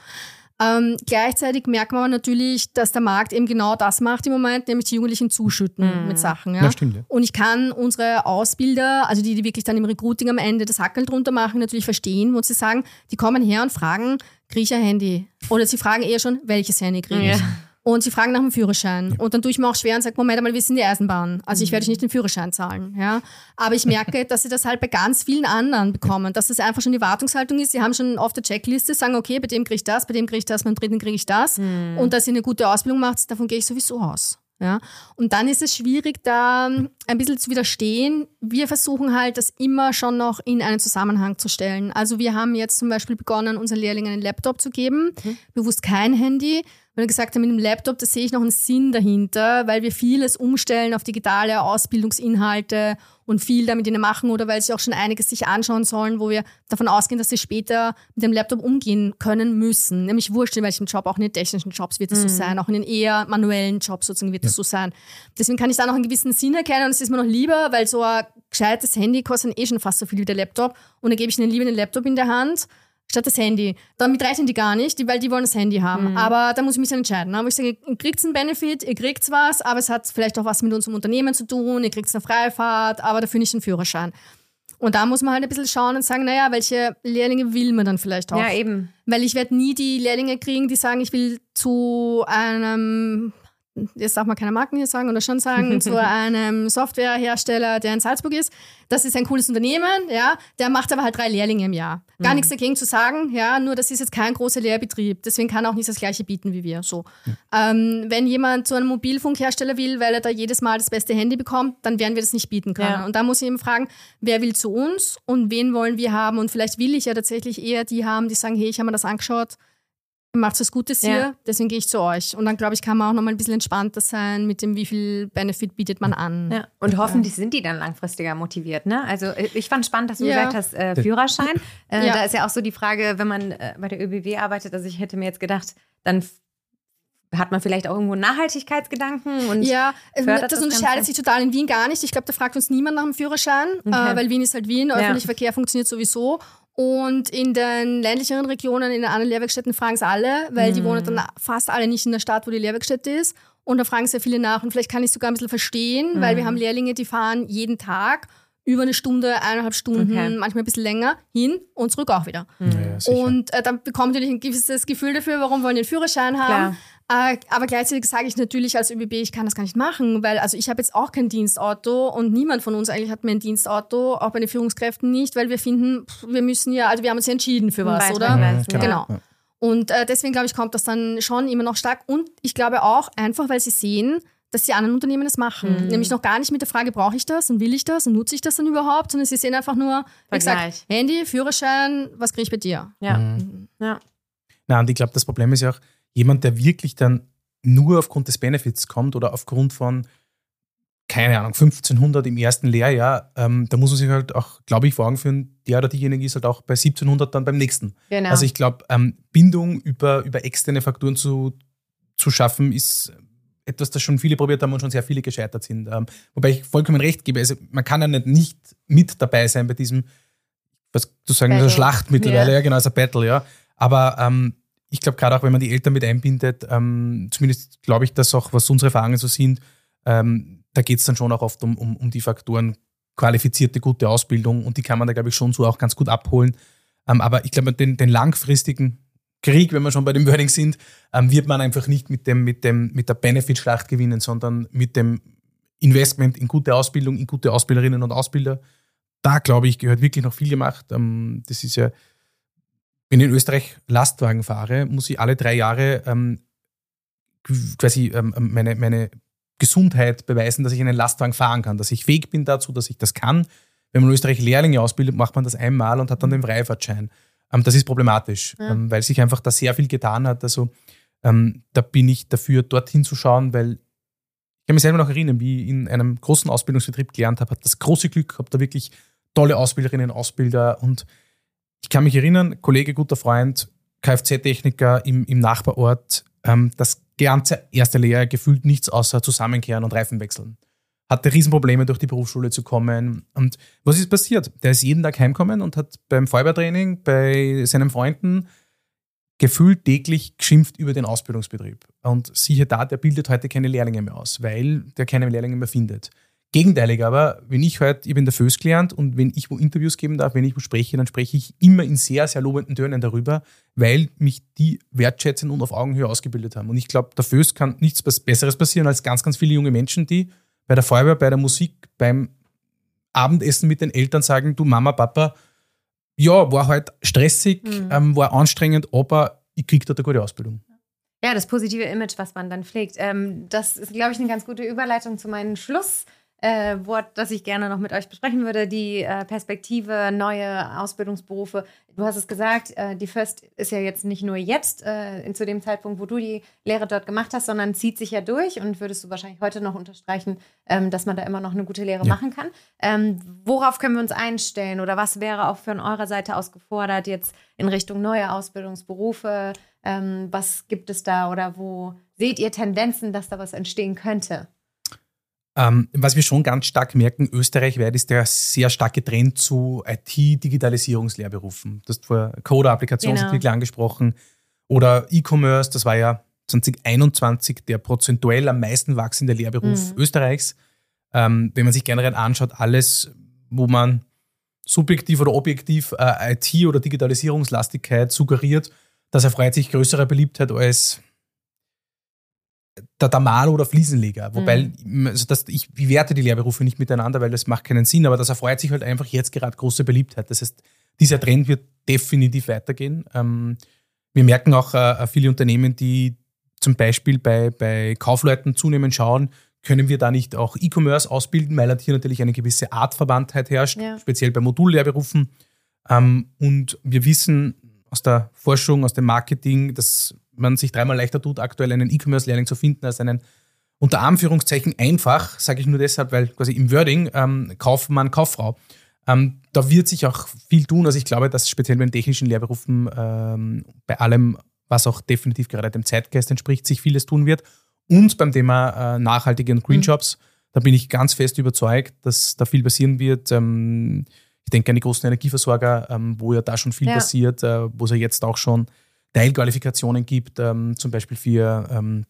Ähm, gleichzeitig merkt man aber natürlich, dass der Markt eben genau das macht im Moment, nämlich die Jugendlichen zuschütten mhm. mit Sachen. Ja? ja stimmt, ja. Und ich kann unsere Ausbilder, also die, die wirklich dann im Recruiting am Ende das Hackel drunter machen, natürlich verstehen, wo sie sagen, die kommen her und fragen, kriege ich ein Handy? Oder sie fragen eher schon, welches Handy kriege ich? Ja. Und sie fragen nach dem Führerschein. Und dann tue ich mir auch schwer und sage, Moment einmal, wir sind die Eisenbahn. Also ich werde euch nicht den Führerschein zahlen. Ja? Aber ich merke, dass sie das halt bei ganz vielen anderen bekommen. Dass das einfach schon die Wartungshaltung ist. Sie haben schon auf der Checkliste, sagen, okay, bei dem kriege ich das, bei dem kriege ich das, beim dritten kriege ich das. Mhm. Und dass ihr eine gute Ausbildung macht, davon gehe ich sowieso aus. Ja? Und dann ist es schwierig, da ein bisschen zu widerstehen. Wir versuchen halt, das immer schon noch in einen Zusammenhang zu stellen. Also wir haben jetzt zum Beispiel begonnen, unseren Lehrlingen einen Laptop zu geben, mhm. bewusst kein Handy, weil wir gesagt haben, mit dem Laptop, da sehe ich noch einen Sinn dahinter, weil wir vieles umstellen auf digitale Ausbildungsinhalte und viel damit ihnen machen oder weil sie auch schon einiges sich anschauen sollen, wo wir davon ausgehen, dass sie später mit dem Laptop umgehen können müssen. Nämlich wurscht in welchem Job, auch in den technischen Jobs wird es mhm. so sein, auch in den eher manuellen Jobs sozusagen wird es ja. so sein. Deswegen kann ich da noch einen gewissen Sinn erkennen und es ist mir noch lieber, weil so ein gescheites Handy kostet eh schon fast so viel wie der Laptop und dann gebe ich ihnen lieber den Laptop in der Hand statt das Handy. Damit rechnen die gar nicht, weil die wollen das Handy haben. Mhm. Aber da muss ich mich dann entscheiden. Ne? Wo ich sage, ihr kriegt einen Benefit, ihr kriegt was, aber es hat vielleicht auch was mit unserem Unternehmen zu tun, ihr kriegt eine Freifahrt, aber dafür nicht einen Führerschein. Und da muss man halt ein bisschen schauen und sagen, naja, welche Lehrlinge will man dann vielleicht auch? Ja, eben. Weil ich werde nie die Lehrlinge kriegen, die sagen, ich will zu einem jetzt darf man keine Marken hier sagen oder schon sagen, zu einem Softwarehersteller, der in Salzburg ist. Das ist ein cooles Unternehmen, ja. Der macht aber halt drei Lehrlinge im Jahr. Gar mhm. nichts dagegen zu sagen, ja. Nur das ist jetzt kein großer Lehrbetrieb. Deswegen kann er auch nicht das Gleiche bieten wie wir. So. Ja. Ähm, wenn jemand zu einem Mobilfunkhersteller will, weil er da jedes Mal das beste Handy bekommt, dann werden wir das nicht bieten können. Ja. Und da muss ich eben fragen, wer will zu uns und wen wollen wir haben? Und vielleicht will ich ja tatsächlich eher die haben, die sagen, hey, ich habe mir das angeschaut macht was Gutes Ja. hier, deswegen gehe ich zu euch. Und dann, glaube ich, kann man auch noch mal ein bisschen entspannter sein mit dem, wie viel Benefit bietet man an. Ja. Und hoffentlich sind die dann langfristiger motiviert. Ne? Also äh, ich fand spannend, dass du Ja. gesagt hast, äh, Führerschein. Äh, Ja. Da ist ja auch so die Frage, wenn man äh, bei der ÖBW arbeitet, also ich hätte mir jetzt gedacht, dann hat man vielleicht auch irgendwo Nachhaltigkeitsgedanken und Ja, fördert das, das unterscheidet sich total in Wien gar nicht. Ich glaube, da fragt uns niemand nach dem Führerschein, Okay. äh, weil Wien ist halt Wien, öffentlicher Verkehr funktioniert sowieso. Und in den ländlicheren Regionen, in den anderen Lehrwerkstätten fragen es alle, weil die Mhm. wohnen dann fast alle nicht in der Stadt, wo die Lehrwerkstätte ist. Und da fragen sehr viele nach. Und vielleicht kann ich sogar ein bisschen verstehen, weil Mhm. wir haben Lehrlinge, die fahren jeden Tag über eine Stunde, eineinhalb Stunden, Okay. manchmal ein bisschen länger hin und zurück auch wieder. Mhm. Ja. Und äh, dann bekommt natürlich ein gewisses Gefühl dafür, warum wollen die einen Führerschein haben. Äh, aber gleichzeitig sage ich natürlich als ÖBB, ich kann das gar nicht machen, weil also ich habe jetzt auch kein Dienstauto und niemand von uns eigentlich hat mehr ein Dienstauto, auch bei den Führungskräften nicht, weil wir finden, pff, wir müssen ja, also wir haben uns ja entschieden für was, oder? leisten, ja. Genau. Ja. Und äh, deswegen glaube ich, kommt das dann schon immer noch stark. Und ich glaube auch einfach, weil sie sehen, dass die anderen Unternehmen das machen. Mhm. Nämlich noch gar nicht mit der Frage, brauche ich das und will ich das und nutze ich das dann überhaupt, sondern sie sehen einfach nur, wie gesagt. Handy, Führerschein, was kriege ich bei dir? Ja. Mhm. ja. Na, und ich glaube, das Problem ist ja auch, jemand, der wirklich dann nur aufgrund des Benefits kommt oder aufgrund von, keine Ahnung, 1500 im ersten Lehrjahr, ähm, da muss man sich halt auch, glaube ich, vor Augen führen, der oder diejenige ist halt auch bei 1700 dann beim nächsten. Genau. Also ich glaube, ähm, Bindung über, über externe Faktoren zu, zu schaffen, ist etwas, das schon viele probiert haben und schon sehr viele gescheitert sind. Ähm, wobei ich vollkommen recht gebe, also man kann ja nicht, nicht mit dabei sein bei diesem, was du sagen, Battle. Schlacht mittlerweile, Ja. ja, genau, also Battle, ja. Aber ähm, ich glaube, gerade auch wenn man die Eltern mit einbindet, ähm, zumindest glaube ich, dass auch, was unsere Erfahrungen so sind, ähm, da geht es dann schon auch oft um, um, um die Faktoren qualifizierte, gute Ausbildung und die kann man da, glaube ich, schon so auch ganz gut abholen. Ähm, aber ich glaube, den, den langfristigen Krieg, wenn wir schon bei dem Wording sind, ähm, wird man einfach nicht mit, dem, mit, dem, mit der Benefit-Schlacht gewinnen, sondern mit dem Investment in gute Ausbildung, in gute Ausbilderinnen und Ausbilder. Da, glaube ich, gehört wirklich noch viel gemacht. Ähm, das ist ja, wenn ich in Österreich Lastwagen fahre, muss ich alle drei Jahre ähm, quasi ähm, meine, meine Gesundheit beweisen, dass ich einen Lastwagen fahren kann, dass ich fähig bin dazu, dass ich das kann. Wenn man in Österreich Lehrlinge ausbildet, macht man das einmal und hat dann den Freifahrtschein. Ähm, das ist problematisch, Ja. ähm, weil sich einfach da sehr viel getan hat. Also ähm, da bin ich dafür, dorthin zu schauen, weil ich kann mich selber noch erinnern, wie ich in einem großen Ausbildungsbetrieb gelernt habe, habe das große Glück gehabt, da wirklich tolle Ausbilderinnen, Ausbilder und ich kann mich erinnern, Kollege, guter Freund, Kfz-Techniker im, im Nachbarort, ähm, das ganze erste Lehrjahr gefühlt nichts außer Zusammenkehren und Reifen wechseln. Hatte Riesenprobleme, durch die Berufsschule zu kommen. Und was ist passiert? Der ist jeden Tag heimgekommen und hat beim Feuerwehrtraining bei seinen Freunden gefühlt täglich geschimpft über den Ausbildungsbetrieb. Und siehe da, der bildet heute keine Lehrlinge mehr aus, weil der keine Lehrlinge mehr findet. Gegenteilig aber, wenn ich heute, ich bin der Föß gelernt und wenn ich wo Interviews geben darf, wenn ich wo spreche, dann spreche ich immer in sehr, sehr lobenden Tönen darüber, weil mich die wertschätzen und auf Augenhöhe ausgebildet haben. Und ich glaube, der Föß kann nichts Besseres passieren als ganz, ganz viele junge Menschen, die bei der Feuerwehr, bei der Musik, beim Abendessen mit den Eltern sagen, du Mama, Papa, ja, war halt stressig, Mhm. ähm, war anstrengend, aber ich krieg dort eine gute Ausbildung. Ja, das positive Image, was man dann pflegt. Ähm, das ist, glaube ich, eine ganz gute Überleitung zu meinem Schlusswort, äh, Wort, das ich gerne noch mit euch besprechen würde. Die äh, Perspektive, neue Ausbildungsberufe. Du hast es gesagt, äh, die First ist ja jetzt nicht nur jetzt, äh, zu dem Zeitpunkt, wo du die Lehre dort gemacht hast, sondern zieht sich ja durch und würdest du wahrscheinlich heute noch unterstreichen, ähm, dass man da immer noch eine gute Lehre Ja. machen kann. Ähm, worauf können wir uns einstellen oder was wäre auch von eurer Seite aus gefordert jetzt in Richtung neue Ausbildungsberufe? Ähm, was gibt es da oder wo seht ihr Tendenzen, dass da was entstehen könnte? Ähm, was wir schon ganz stark merken, österreichweit ist der sehr starke Trend zu IT-Digitalisierungslehrberufen. Du hast vor Coder-Applikationsentwickler Genau. angesprochen oder E-Commerce, das war ja 2021 der prozentuell am meisten wachsende Lehrberuf Mhm. Österreichs. Ähm, wenn man sich generell anschaut, alles, wo man subjektiv oder objektiv äh, IT- oder Digitalisierungslastigkeit suggeriert, das erfreut sich größerer Beliebtheit als der Damal oder Fliesenleger. Wobei, also das, ich, ich werte die Lehrberufe nicht miteinander, weil das macht keinen Sinn, aber das erfreut sich halt einfach jetzt gerade große Beliebtheit. Das heißt, dieser Trend wird definitiv weitergehen. Ähm, wir merken auch äh, viele Unternehmen, die zum Beispiel bei, bei Kaufleuten zunehmend schauen, können wir da nicht auch E-Commerce ausbilden, weil hier natürlich eine gewisse Artverwandtheit herrscht, Ja. speziell bei Modullehrberufen. Ähm, und wir wissen aus der Forschung, aus dem Marketing, dass man sich dreimal leichter tut, aktuell einen E-Commerce-Lehrling zu finden als einen unter Anführungszeichen einfach, sage ich nur deshalb, weil quasi im Wording ähm, Kaufmann, Kauffrau. Ähm, da wird sich auch viel tun. Also ich glaube, dass speziell bei den technischen Lehrberufen ähm, bei allem, was auch definitiv gerade dem Zeitgeist entspricht, sich vieles tun wird. Und beim Thema äh, nachhaltige und Green mhm. Jobs, da bin ich ganz fest überzeugt, dass da viel passieren wird. Ähm, ich denke an die großen Energieversorger, ähm, wo ja da schon viel ja. passiert, äh, wo es ja jetzt auch schon Teilqualifikationen gibt, ähm, zum Beispiel für ähm,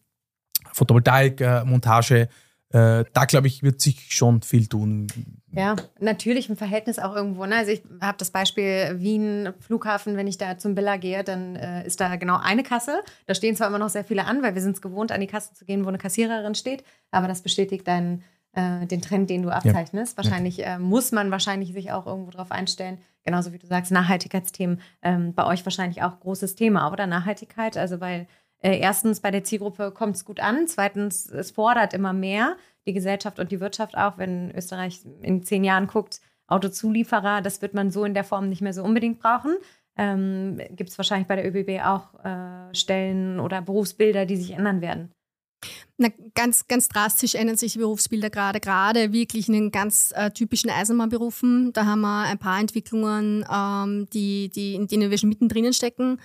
Photovoltaik-Montage. Äh, da glaube ich, wird sich schon viel tun. Ja, natürlich im Verhältnis auch irgendwo. Ne? Also ich habe das Beispiel Wien Flughafen, wenn ich da zum Billa gehe, dann äh, ist da genau eine Kasse. Da stehen zwar immer noch sehr viele an, weil wir sind es gewohnt, an die Kasse zu gehen, wo eine Kassiererin steht, aber das bestätigt deinen äh, den Trend, den du abzeichnest. Ja. Wahrscheinlich äh, muss man wahrscheinlich sich auch irgendwo darauf einstellen. Genauso wie du sagst, Nachhaltigkeitsthemen ähm, bei euch wahrscheinlich auch großes Thema, oder Nachhaltigkeit? Also weil äh, erstens bei der Zielgruppe kommt es gut an, zweitens es fordert immer mehr die Gesellschaft und die Wirtschaft auch, wenn Österreich in zehn Jahren guckt, Autozulieferer, das wird man so in der Form nicht mehr so unbedingt brauchen. Ähm, Gibt es wahrscheinlich bei der ÖBB auch äh, Stellen oder Berufsbilder, die sich ändern werden? Na, ganz, ganz drastisch ändern sich die Berufsbilder gerade, gerade wirklich in den ganz äh, typischen Eisenbahnberufen. Da haben wir ein paar Entwicklungen, ähm, die, die, in denen wir schon mittendrin stecken.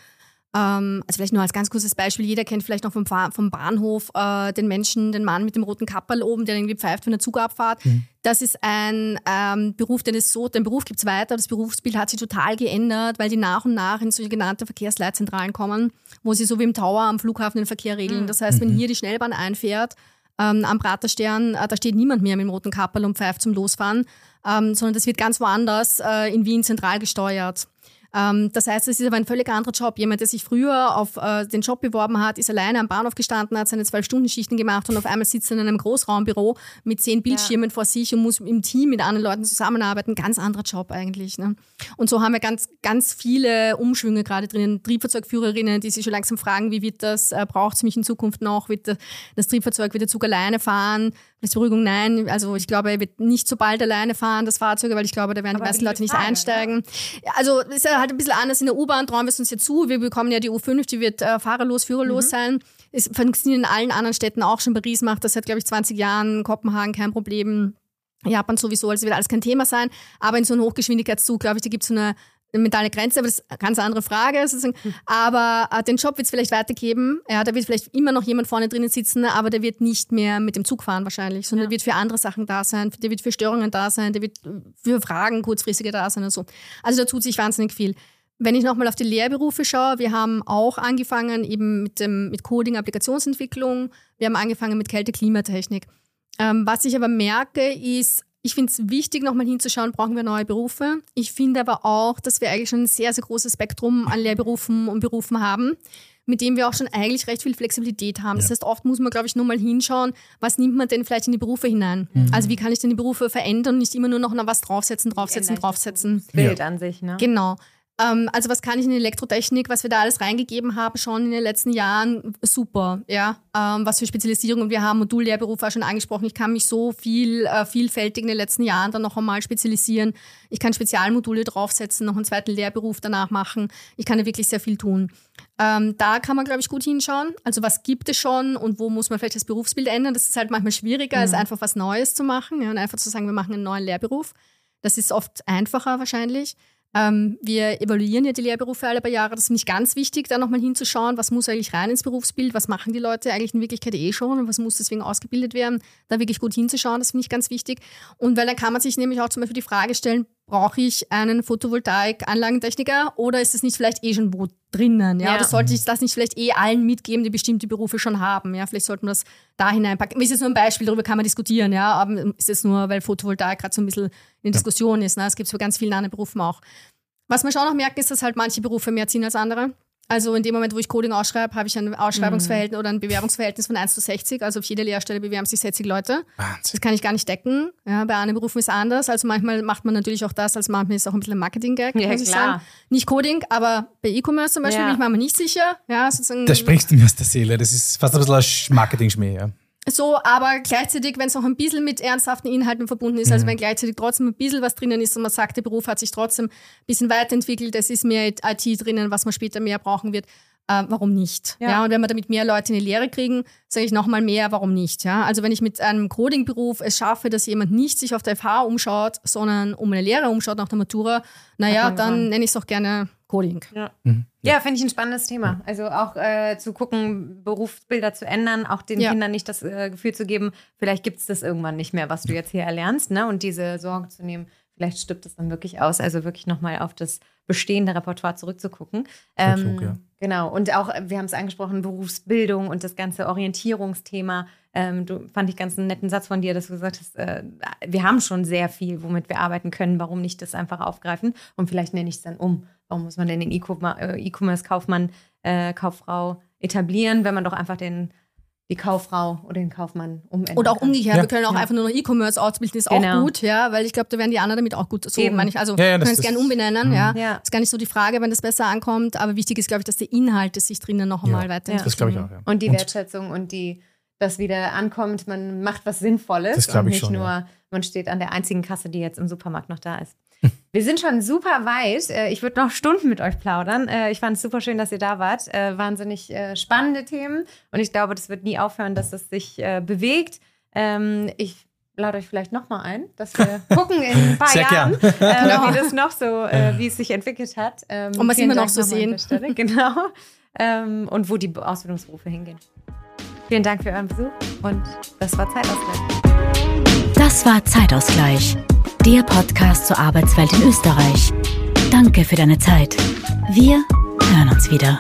Ähm, also vielleicht nur als ganz kurzes Beispiel, jeder kennt vielleicht noch vom, vom Bahnhof äh, den Menschen, den Mann mit dem roten Kapperl oben, der irgendwie pfeift von der Zugabfahrt. Mhm. Das ist ein ähm, Beruf, den es so, den Beruf gibt es weiter, das Berufsbild hat sich total geändert, weil die nach und nach in sogenannte Verkehrsleitzentralen kommen, wo sie so wie im Tower am Flughafen den Verkehr regeln. Mhm. Das heißt, wenn mhm. hier die Schnellbahn einfährt, ähm, am Praterstern, äh, da steht niemand mehr mit dem roten Kapperl und pfeift zum Losfahren, ähm, sondern das wird ganz woanders äh, in Wien zentral gesteuert. Ähm, das heißt, es ist aber ein völlig anderer Job. Jemand, der sich früher auf äh, den Job beworben hat, ist alleine am Bahnhof gestanden, hat seine Zwölf-Stunden-Schichten gemacht und auf einmal sitzt er in einem Großraumbüro mit zehn Bildschirmen ja. vor sich und muss im Team mit anderen Leuten zusammenarbeiten. Ganz anderer Job eigentlich. Ne? Und so haben wir ganz, ganz viele Umschwünge gerade drinnen. Triebfahrzeugführerinnen, die sich schon langsam fragen, wie wird das, äh, braucht es mich in Zukunft noch? Wird das Triebfahrzeug, wird der Zug alleine fahren? Als Beruhigung, nein. Also ich glaube, er wird nicht so bald alleine fahren, das Fahrzeug, weil ich glaube, da werden Aber die meisten Leute nicht Frage, einsteigen. Ja. Also ist ja halt ein bisschen anders. In der U-Bahn trauen wir es uns ja zu. Wir bekommen ja die U5, die wird äh, fahrerlos, führerlos mhm. sein. Es funktioniert in allen anderen Städten auch schon. Paris macht das seit, glaube ich, 20 Jahren. Kopenhagen kein Problem. Japan sowieso, also wird alles kein Thema sein. Aber in so einem Hochgeschwindigkeitszug, glaube ich, da gibt es so eine eine mentale Grenze, aber das ist eine ganz andere Frage. Sozusagen. Hm. Aber äh, den Job wird es vielleicht weitergeben. Ja, da wird vielleicht immer noch jemand vorne drinnen sitzen, aber der wird nicht mehr mit dem Zug fahren wahrscheinlich, sondern ja. der wird für andere Sachen da sein, der wird für Störungen da sein, der wird für Fragen kurzfristiger da sein und so. Also da tut sich wahnsinnig viel. Wenn ich nochmal auf die Lehrberufe schaue, wir haben auch angefangen eben mit, dem, mit Coding, Applikationsentwicklung, wir haben angefangen mit Kälte-Klimatechnik. Ähm, was ich aber merke, ist, ich finde es wichtig, nochmal hinzuschauen, brauchen wir neue Berufe. Ich finde aber auch, dass wir eigentlich schon ein sehr, sehr großes Spektrum an Lehrberufen und Berufen haben, mit dem wir auch schon eigentlich recht viel Flexibilität haben. Ja. Das heißt, oft muss man, glaube ich, nur mal hinschauen, was nimmt man denn vielleicht in die Berufe hinein? Mhm. Also wie kann ich denn die Berufe verändern und nicht immer nur noch was draufsetzen, draufsetzen, draufsetzen. Bild ja. an sich, ne? Genau. Ähm, also was kann ich in Elektrotechnik, was wir da alles reingegeben haben, schon in den letzten Jahren, super. Ja, ähm, was für Spezialisierungen wir haben, Modullehrberuf war schon angesprochen. Ich kann mich so viel äh, vielfältig in den letzten Jahren dann noch einmal spezialisieren. Ich kann Spezialmodule draufsetzen, noch einen zweiten Lehrberuf danach machen. Ich kann da wirklich sehr viel tun. Ähm, da kann man, glaube ich, gut hinschauen. Also was gibt es schon und wo muss man vielleicht das Berufsbild ändern? Das ist halt manchmal schwieriger, mhm. als einfach was Neues zu machen ja, und einfach zu sagen, wir machen einen neuen Lehrberuf. Das ist oft einfacher wahrscheinlich. Ähm, wir evaluieren ja die Lehrberufe alle paar Jahre. Das finde ich ganz wichtig, da nochmal hinzuschauen, was muss eigentlich rein ins Berufsbild, was machen die Leute eigentlich in Wirklichkeit eh schon und was muss deswegen ausgebildet werden. Da wirklich gut hinzuschauen, das finde ich ganz wichtig. Und weil dann kann man sich nämlich auch zum Beispiel die Frage stellen, brauche ich einen Photovoltaik-Anlagentechniker oder ist es nicht vielleicht eh schon wo drinnen? Ja? ja? Oder sollte ich das nicht vielleicht eh allen mitgeben, die bestimmte Berufe schon haben? Ja, vielleicht sollten wir das da hineinpacken. Ist jetzt nur ein Beispiel, darüber kann man diskutieren, ja. Aber ist es nur, weil Photovoltaik gerade so ein bisschen in Diskussion ist. Ne? Es gibt es bei ganz vielen anderen Berufen auch. Was man schon noch merken, ist, dass halt manche Berufe mehr ziehen als andere. Also in dem Moment, wo ich Coding ausschreibe, habe ich ein Ausschreibungsverhältnis mhm. oder ein Bewerbungsverhältnis von 1 zu 60. Also auf jede Lehrstelle bewerben sich 60 Leute. Wahnsinn. Das kann ich gar nicht decken. Ja, bei anderen Berufen ist es anders. Also manchmal macht man natürlich auch das, als manchmal ist es auch ein bisschen ein Marketing-Gag, ja, muss ich klar. sagen. Nicht Coding, aber bei E-Commerce zum Beispiel ja. bin ich manchmal nicht sicher. Ja, sozusagen. Da sprichst du mir aus der Seele. Das ist fast ein bisschen ein Marketing-Schmäh, ja. So, aber gleichzeitig, wenn es noch ein bisschen mit ernsthaften Inhalten verbunden ist, also Mhm. wenn gleichzeitig trotzdem ein bisschen was drinnen ist und man sagt, der Beruf hat sich trotzdem ein bisschen weiterentwickelt, es ist mehr IT drinnen, was man später mehr brauchen wird, äh, warum nicht? Ja. Ja. und wenn wir damit mehr Leute in die Lehre kriegen, sage ich nochmal mehr, warum nicht? Ja, also wenn ich mit einem Coding-Beruf es schaffe, dass jemand nicht sich auf der FH umschaut, sondern um eine Lehre umschaut nach der Matura, naja, dann nenne ich es doch gerne Coding. Mhm. Ja, finde ich ein spannendes Thema. Also auch äh, zu gucken, Berufsbilder zu ändern, auch den Ja. Kindern nicht das äh, Gefühl zu geben, vielleicht gibt es das irgendwann nicht mehr, was du jetzt hier erlernst, ne? Und diese Sorge zu nehmen, vielleicht stirbt es dann wirklich aus. Also wirklich nochmal auf das bestehende Repertoire zurückzugucken. Ähm, klug, ja. Genau. Und auch, äh, wir haben es angesprochen, Berufsbildung und das ganze Orientierungsthema. Ähm, du fand ich ganz einen netten Satz von dir, dass du gesagt hast, äh, wir haben schon sehr viel, womit wir arbeiten können. Warum nicht das einfach aufgreifen? Und vielleicht nenne ich es dann um. Warum muss man denn den äh, E-Commerce-Kaufmann, äh, Kauffrau etablieren, wenn man doch einfach den, die Kauffrau oder den Kaufmann umändern Oder auch kann? umgekehrt, Ja. wir können auch Ja. einfach nur noch E-Commerce ausbilden, ist Genau. auch gut, ja, weil ich glaube, da werden die anderen damit auch gut. So Eben. meine ich, also Ja, ja, können es gerne umbenennen, Mhm. ja. Ja. Ist gar nicht so die Frage, wenn das besser ankommt, aber wichtig ist, glaube ich, dass die Inhalte sich drinnen noch einmal Ja. weiterentwickeln. Das glaube ich auch, ja. Und die Wertschätzung und die, dass wieder ankommt, man macht was Sinnvolles Das und ich nicht schon, nur, ja. man steht an der einzigen Kasse, die jetzt im Supermarkt noch da ist. Wir sind schon super weit. Äh, Ich würde noch Stunden mit euch plaudern. Äh, Ich fand es super schön, dass ihr da wart. Äh, Wahnsinnig spannende Themen. Und ich glaube, das wird nie aufhören, dass es sich bewegt. Ähm, Ich lade euch vielleicht noch mal ein, dass wir gucken in ein paar Sehr Jahren, gern. äh, Genau. wie das noch so, äh, wie es sich entwickelt hat. Ähm, Und was immer noch so nochmal sehen. Genau. Ähm, und wo die Ausbildungsberufe hingehen. Vielen Dank für euren Besuch und das war Zeitausgleich. Das war Zeitausgleich, der Podcast zur Arbeitswelt in Österreich. Danke für deine Zeit. Wir hören uns wieder.